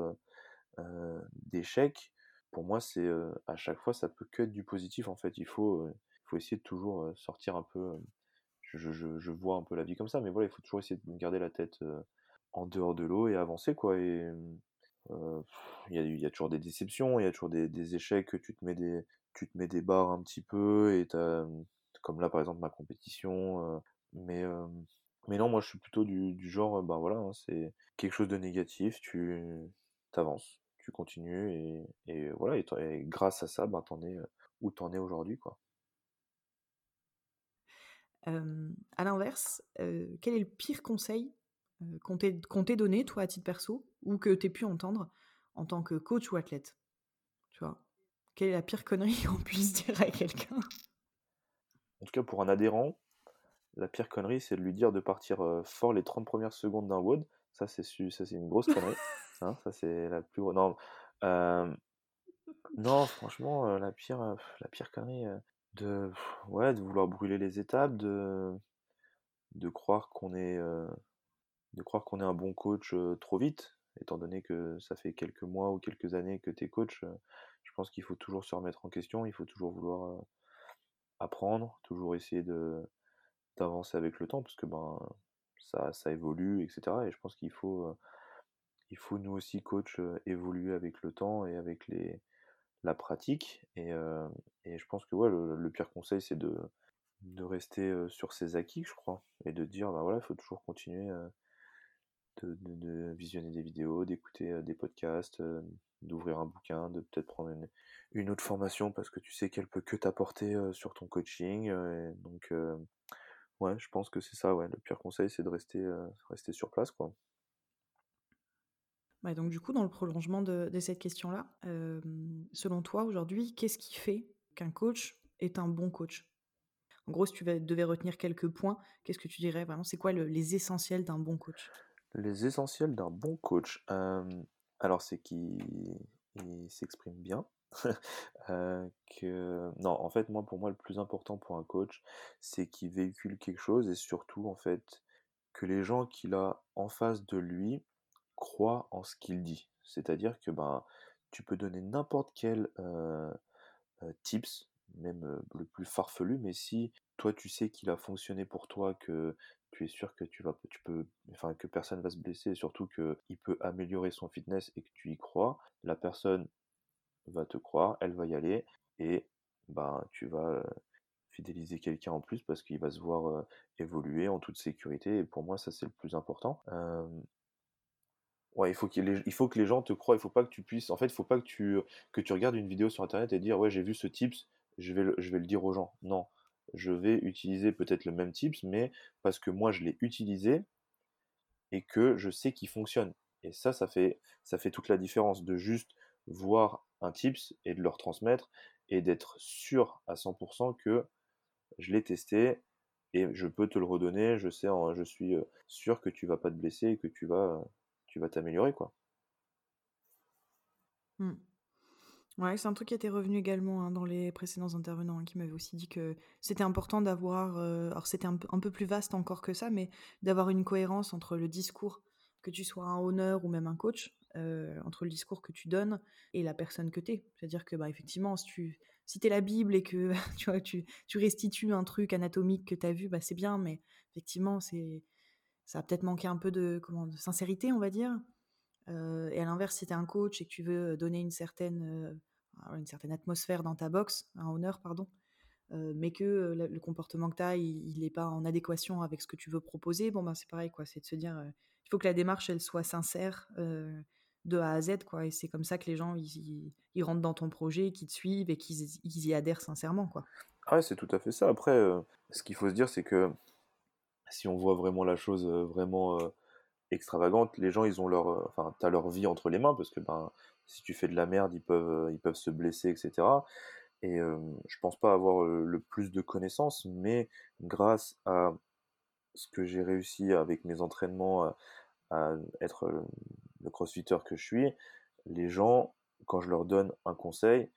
d'échecs, pour moi, c'est à chaque fois, ça peut que être du positif. En fait, il faut, il faut essayer de toujours sortir un peu. Je, je, vois un peu la vie comme ça, mais voilà, il faut toujours essayer de garder la tête en dehors de l'eau et avancer, quoi. Et il y, a, y, a, toujours des déceptions, il y a toujours des, des, échecs, tu te mets des, tu te mets des barres un petit peu, et comme là, par exemple, ma compétition. mais, mais non, moi, je suis plutôt du, du genre, ben voilà, hein, c'est quelque chose de négatif, tu avances tu continues et, et voilà, et, grâce à ça, ben, t'en es où t'en es aujourd'hui, quoi. Euh, à l'inverse, quel est le pire conseil qu'on t'ait donné, toi, à titre perso, ou que t'aies pu entendre en tant que coach ou athlète? Tu vois? Quelle est la pire connerie qu'on puisse dire à quelqu'un? En tout cas, pour un adhérent, la pire connerie, c'est de lui dire de partir fort les 30 premières secondes d'un WOD. Ça, c'est une grosse connerie. Hein, ça, c'est la plus Non, non franchement, la pire, la pire connerie, de, ouais, de vouloir brûler les étapes, de, de croire qu'on est, de croire qu'on est un bon coach trop vite, étant donné que ça fait quelques mois ou quelques années que tu es coach. je pense qu'il faut toujours se remettre en question, il faut toujours vouloir apprendre, toujours essayer de d'avancer avec le temps, parce que ben ça, ça évolue, etc. Et je pense qu'il faut il faut nous aussi, coach, évoluer avec le temps et avec les, la pratique. Et, et je pense que le, pire conseil, c'est de, rester sur ses acquis, je crois, et de dire, bah voilà, il faut toujours continuer de, visionner des vidéos, d'écouter des podcasts, d'ouvrir un bouquin, de peut-être prendre une, autre formation parce que tu sais qu'elle peut que t'apporter sur ton coaching. donc, ouais, je pense que c'est ça, le pire conseil, c'est de rester, rester sur place, quoi. Bah, donc du coup, dans le prolongement de, cette question-là, selon toi, aujourd'hui, qu'est-ce qui fait qu'un coach est un bon coach? En gros, si tu devais retenir quelques points, qu'est-ce que tu dirais vraiment? C'est quoi les essentiels d'un bon coach? Les essentiels d'un bon coach, alors c'est qu'il s'exprime bien. que non en fait moi pour moi le plus important pour un coach c'est qu'il véhicule quelque chose et surtout en fait que les gens qu'il a en face de lui croit en ce qu'il dit. C'est-à-dire que ben, tu peux donner n'importe quel tips, même le plus farfelu, mais si toi tu sais qu'il a fonctionné pour toi, que tu es sûr que tu vas, tu peux, enfin que personne va se blesser, surtout qu'il peut améliorer son fitness et que tu y crois, la personne va te croire, elle va y aller et ben tu vas fidéliser quelqu'un en plus parce qu'il va se voir évoluer en toute sécurité et pour moi ça c'est le plus important. Ouais, il faut, qu'il il faut que les gens te croient. Il faut pas que tu puisses. En fait, il faut pas que tu, que tu regardes une vidéo sur internet et dire ouais j'ai vu ce tips, je vais le, je vais le dire aux gens. Non, je vais utiliser peut-être le même tips, mais parce que moi je l'ai utilisé et que je sais qu'il fonctionne. Et ça, ça fait, ça fait toute la différence de juste voir un tips et de leur transmettre et d'être sûr à 100% que je l'ai testé et je peux te le redonner. Je sais, je suis euh, sûr que tu vas pas te blesser et que tu vas tu vas t'améliorer, quoi. Mmh. Ouais, c'est un truc qui était revenu également hein, dans les précédents intervenants, hein, qui m'avaient aussi dit que c'était important d'avoir, euh, alors c'était un, peu plus vaste encore que ça, mais d'avoir une cohérence entre le discours, que tu sois un honneur ou même un coach, euh, entre le discours que tu donnes et la personne que tu es. C'est-à-dire que, bah, effectivement, si tu si la Bible et que tu, tu, tu restitues un truc anatomique que tu as vu, bah, c'est bien, mais effectivement, c'est ça a peut-être manqué un peu de, comment, de sincérité, on va dire. Euh, et à l'inverse, si tu es un coach et que tu veux donner une certaine, euh, une certaine atmosphère dans ta box, un honneur, pardon, euh, mais que le, comportement que tu as, il n'est pas en adéquation avec ce que tu veux proposer, bon, ben, c'est pareil, quoi. C'est de se dire, il faut que la démarche, elle soit sincère de A à Z, quoi. Et c'est comme ça que les gens, ils, ils, rentrent dans ton projet, qu'ils te suivent et qu'ils y adhèrent sincèrement, quoi. Ah c'est tout à fait ça. Après, ce qu'il faut se dire, c'est que si on voit vraiment la chose vraiment extravagante, les gens, ils ont leur, enfin, t'as leur vie entre les mains parce que ben, si tu fais de la merde, ils peuvent, ils peuvent se blesser, etc. Et je pense pas avoir le plus de connaissances, mais grâce à ce que j'ai réussi avec mes entraînements à être le crossfitter que je suis, les gens, quand je leur donne un conseil,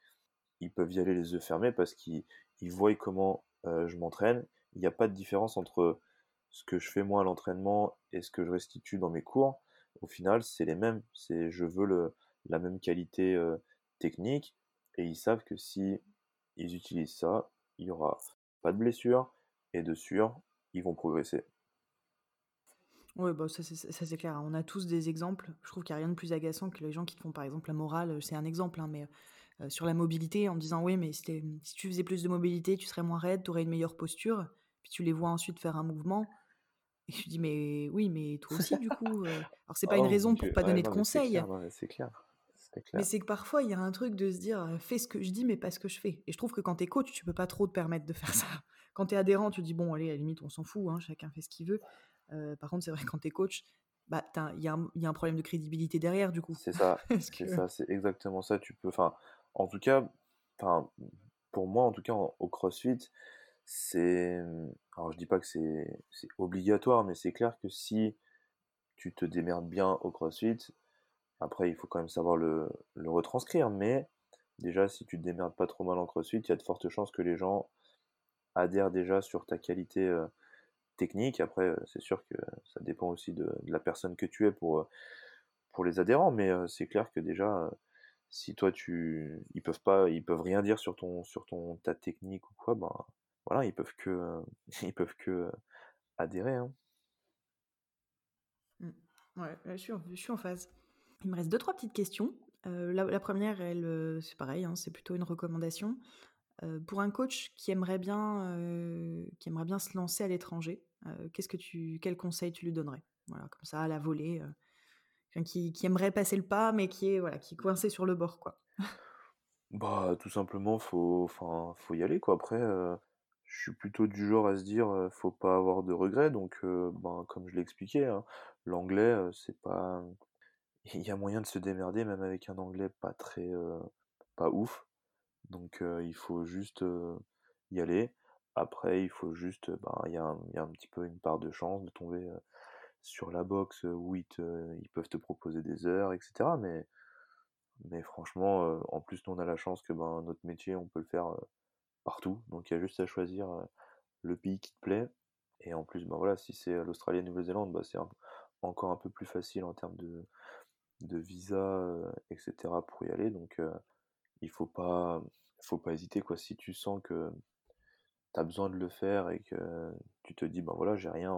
ils peuvent y aller les yeux fermés parce qu'ils voient comment je m'entraîne. Il n'y a pas de différence entre ce que je fais moi à l'entraînement et ce que je restitue dans mes cours. Au final, c'est les mêmes. C'est je veux la même qualité technique et ils savent que si ils utilisent ça, il y aura pas de blessure et de sûr, ils vont progresser. Oui, bah ça c'est clair. Hein. On a tous des exemples. Je trouve qu'il n'y a rien de plus agaçant que les gens qui te font par exemple la morale. C'est un exemple, hein, mais sur la mobilité en disant oui, mais si, tu faisais plus de mobilité, tu serais moins raide, tu aurais une meilleure posture. Puis tu les vois ensuite faire un mouvement. Et je dis mais oui, mais toi aussi du coup. Alors c'est pas une oh raison pour pas donner de conseils. C'est clair. Mais c'est que parfois, il y a un truc de se dire, fais ce que je dis, mais pas ce que je fais. Et je trouve que quand t'es coach, tu peux pas trop te permettre de faire ça. Quand t'es adhérent, tu dis, bon, allez, à la limite, on s'en fout, hein, chacun fait ce qu'il veut. par contre, c'est vrai, quand t'es coach, bah, il y, a un problème de crédibilité derrière, du coup. C'est ça, c'est exactement ça. Tu peux, enfin, en tout cas, pour moi, en tout cas, au CrossFit, c'est, alors je dis pas que c'est obligatoire, mais c'est clair que si tu te démerdes bien au CrossFit, après, il faut quand même savoir le, retranscrire, mais déjà, si tu te démerdes pas trop mal en crossfit, il y a de fortes chances que les gens adhèrent déjà sur ta qualité technique. Après, c'est sûr que ça dépend aussi de, la personne que tu es pour, pour les adhérents, mais c'est clair que déjà, si toi tu. Ils peuvent pas. Ils peuvent rien dire sur ton sur ton ta technique ou quoi, ben voilà, ils peuvent que ils peuvent que adhérer. Hein. Mmh. Ouais, je suis, je suis en phase. Il me reste deux, trois petites questions. Euh, la, première, elle, euh, c'est pareil, hein, c'est plutôt une recommandation. Euh, pour un coach qui aimerait bien, qui aimerait bien se lancer à l'étranger, qu'est-ce que tu, quel conseil tu lui donnerais? Voilà, comme ça, à la volée. Qui, qui, aimerait passer le pas, mais qui est, voilà, qui est coincé sur le bord, quoi. bah, tout simplement, faut, faut y aller, quoi. Après, je suis plutôt du genre à se dire, faut pas avoir de regrets. Donc, ben, comme je l'ai expliqué, hein, l'anglais, c'est pas il y a moyen de se démerder même avec un anglais pas très pas ouf. Donc il faut juste y aller. Après, il faut juste, ben, il y, y a un petit peu une part de chance de tomber sur la boxe où ils, ils peuvent te proposer des heures, etc. Mais, mais franchement, en plus, nous, on a la chance que ben, notre métier, on peut le faire partout. Donc il y a juste à choisir le pays qui te plaît. Et en plus, ben voilà, si c'est l'Australie et Nouvelle-Zélande, bah, c'est encore un peu plus facile en termes de, de visa, etc. pour y aller. Donc il faut pas, faut pas hésiter quoi. Si tu sens que tu as besoin de le faire et que tu te dis ben voilà j'ai rien,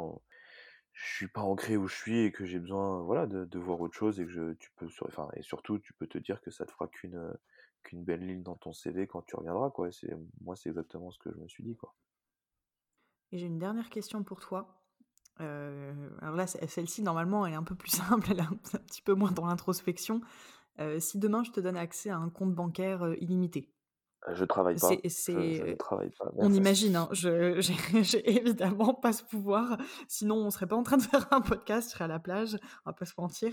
je suis pas ancré où je suis et que j'ai besoin voilà de, voir autre chose et que je, tu peux enfin et surtout tu peux te dire que ça te fera qu'une qu'une belle ligne dans ton CV quand tu reviendras quoi. C'est moi c'est exactement ce que je me suis dit quoi. Et j'ai une dernière question pour toi. Euh, alors là, celle-ci, normalement, elle est un peu plus simple, elle est un, petit peu moins dans l'introspection. Euh, si demain, je te donne accès à un compte bancaire euh, illimité? Je travaille pas. Je, travaille pas. On imagine, hein, je j'ai évidemment pas ce pouvoir. Sinon, on serait pas en train de faire un podcast, je serais à la plage, on va pas se mentir.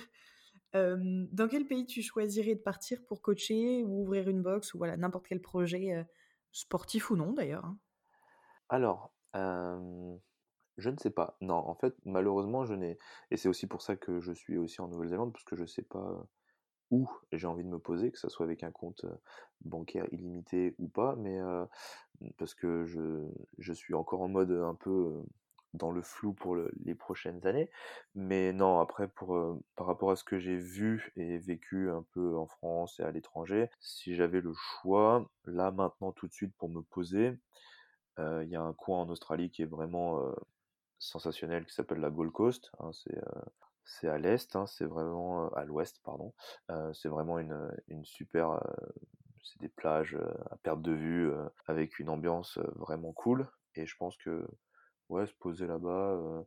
Dans quel pays tu choisirais de partir pour coacher ou ouvrir une box ou voilà n'importe quel projet sportif ou non d'ailleurs hein? Alors, je ne sais pas. Non, en fait, malheureusement, je n'ai et c'est aussi pour ça que je suis aussi en Nouvelle-Zélande, parce que je ne sais pas où j'ai envie de me poser, que ça soit avec un compte bancaire illimité ou pas, mais parce que je, je suis encore en mode un peu dans le flou pour les prochaines années. Mais non, après, pour, par rapport à ce que j'ai vu et vécu un peu en France et à l'étranger, si j'avais le choix, là maintenant tout de suite pour me poser, il y a un coin en Australie qui est vraiment sensationnel qui s'appelle la Gold Coast. Hein, c'est euh, c'est à l'est, hein, c'est vraiment euh, à l'ouest, pardon. Euh, c'est vraiment une, une super. c'est des plages à perte de vue avec une ambiance vraiment cool. Et je pense que ouais, se poser là-bas,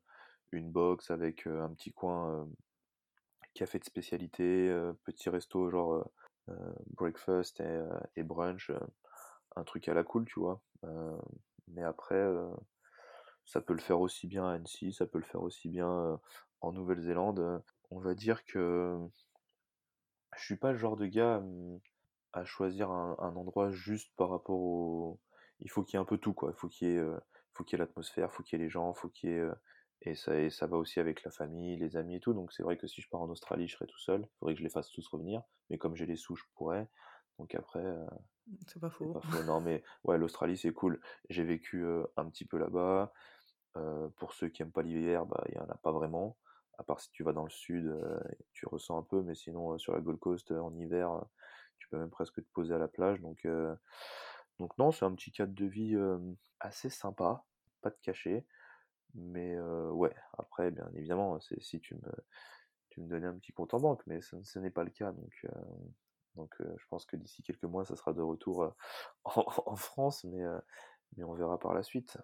une box avec un petit coin café de spécialité, petit resto genre breakfast et, brunch, un truc à la cool, tu vois. mais après, ça peut le faire aussi bien à Annecy, ça peut le faire aussi bien en Nouvelle-Zélande. On va dire que je suis pas le genre de gars à choisir un, endroit juste par rapport au. Il faut qu'il y ait un peu tout, quoi. Il faut qu'il y ait, faut qu'il y ait l'atmosphère, faut qu'il y ait les gens, faut qu'il y ait et ça, et ça va aussi avec la famille, les amis et tout. Donc c'est vrai que si je pars en Australie, je serai tout seul. Il faudrait que je les fasse tous revenir. Mais comme j'ai les sous, je pourrais. Donc après, euh, C'est pas faux. pas faux. Non, mais ouais, l'Australie, c'est cool. J'ai vécu euh, un petit peu là-bas. Euh, pour ceux qui aiment pas l'hiver, bah, il y en a pas vraiment. À part si tu vas dans le sud, euh, tu ressens un peu. Mais sinon, euh, sur la Gold Coast, euh, en hiver, euh, tu peux même presque te poser à la plage. Donc, euh, donc non, c'est un petit cadre de vie euh, assez sympa. Pas de cachet. Mais ouais, après, bien évidemment, c'est si tu me, tu me donnais un petit compte en banque, mais ce, n'est pas le cas. Donc, donc je pense que d'ici quelques mois, ça sera de retour en, France, mais on verra par la suite.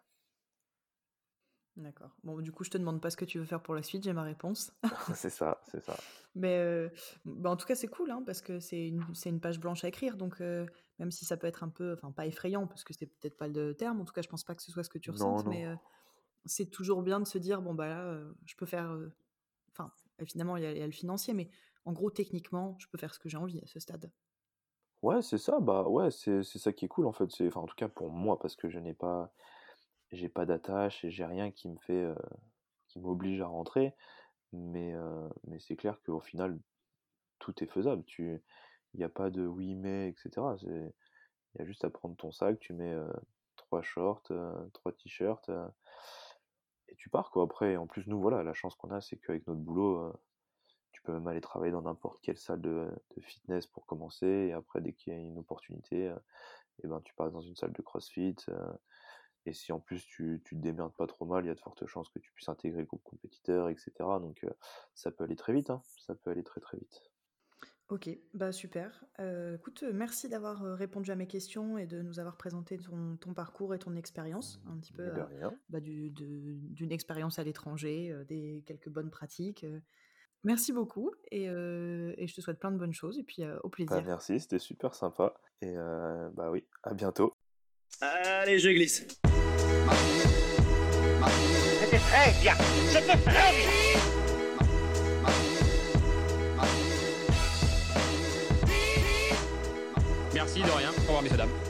D'accord. Bon, du coup, je te demande pas ce que tu veux faire pour la suite, j'ai ma réponse. c'est ça, c'est ça. Mais euh, bah, en tout cas, c'est cool, hein, parce que c'est une, une page blanche à écrire. Donc, euh, même si ça peut être un peu, enfin, pas effrayant, parce que c'est peut-être pas le terme, en tout cas, je pense pas que ce soit ce que tu non. mais euh, c'est toujours bien de se dire, bon, bah là, je peux faire. Enfin, évidemment, il y, y a le financier, mais en gros, techniquement, je peux faire ce que j'ai envie à ce stade. Ouais, c'est ça, bah ouais, c'est ça qui est cool en fait. Enfin, en tout cas pour moi, parce que je n'ai pas, j'ai pas d'attache et j'ai rien qui me fait, euh, qui m'oblige à rentrer. Mais, euh, mais c'est clair qu'au final, tout est faisable. Tu, il n'y a pas de oui mais, etc. C'est, il y a juste à prendre ton sac, tu mets euh, trois shorts, trois t-shirts, et tu pars quoi. Après, en plus nous voilà, la chance qu'on a, c'est qu'avec notre boulot, tu peux même aller travailler dans n'importe quelle salle de, fitness pour commencer, et après dès qu'il y a une opportunité, et ben tu passes dans une salle de CrossFit. Et si en plus tu, tu te démerdes pas trop mal, il y a de fortes chances que tu puisses intégrer le groupe compétiteur, etc. Donc euh, ça peut aller très vite, hein. Ça peut aller très très vite. Ok, bah super. Euh, écoute, euh, merci d'avoir euh, répondu à mes questions et de nous avoir présenté ton, ton parcours et ton expérience, un petit peu euh, bah, du- d'une expérience à l'étranger, euh, des quelques bonnes pratiques. euh. Merci beaucoup et, euh, et je te souhaite plein de bonnes choses et puis euh, au Bah, plaisir. merci, c'était super sympa. Et euh, bah oui, à bientôt. Allez, je glisse. C'était très bien. C'était très bien. Merci, de rien. Au revoir, messieurs, dames.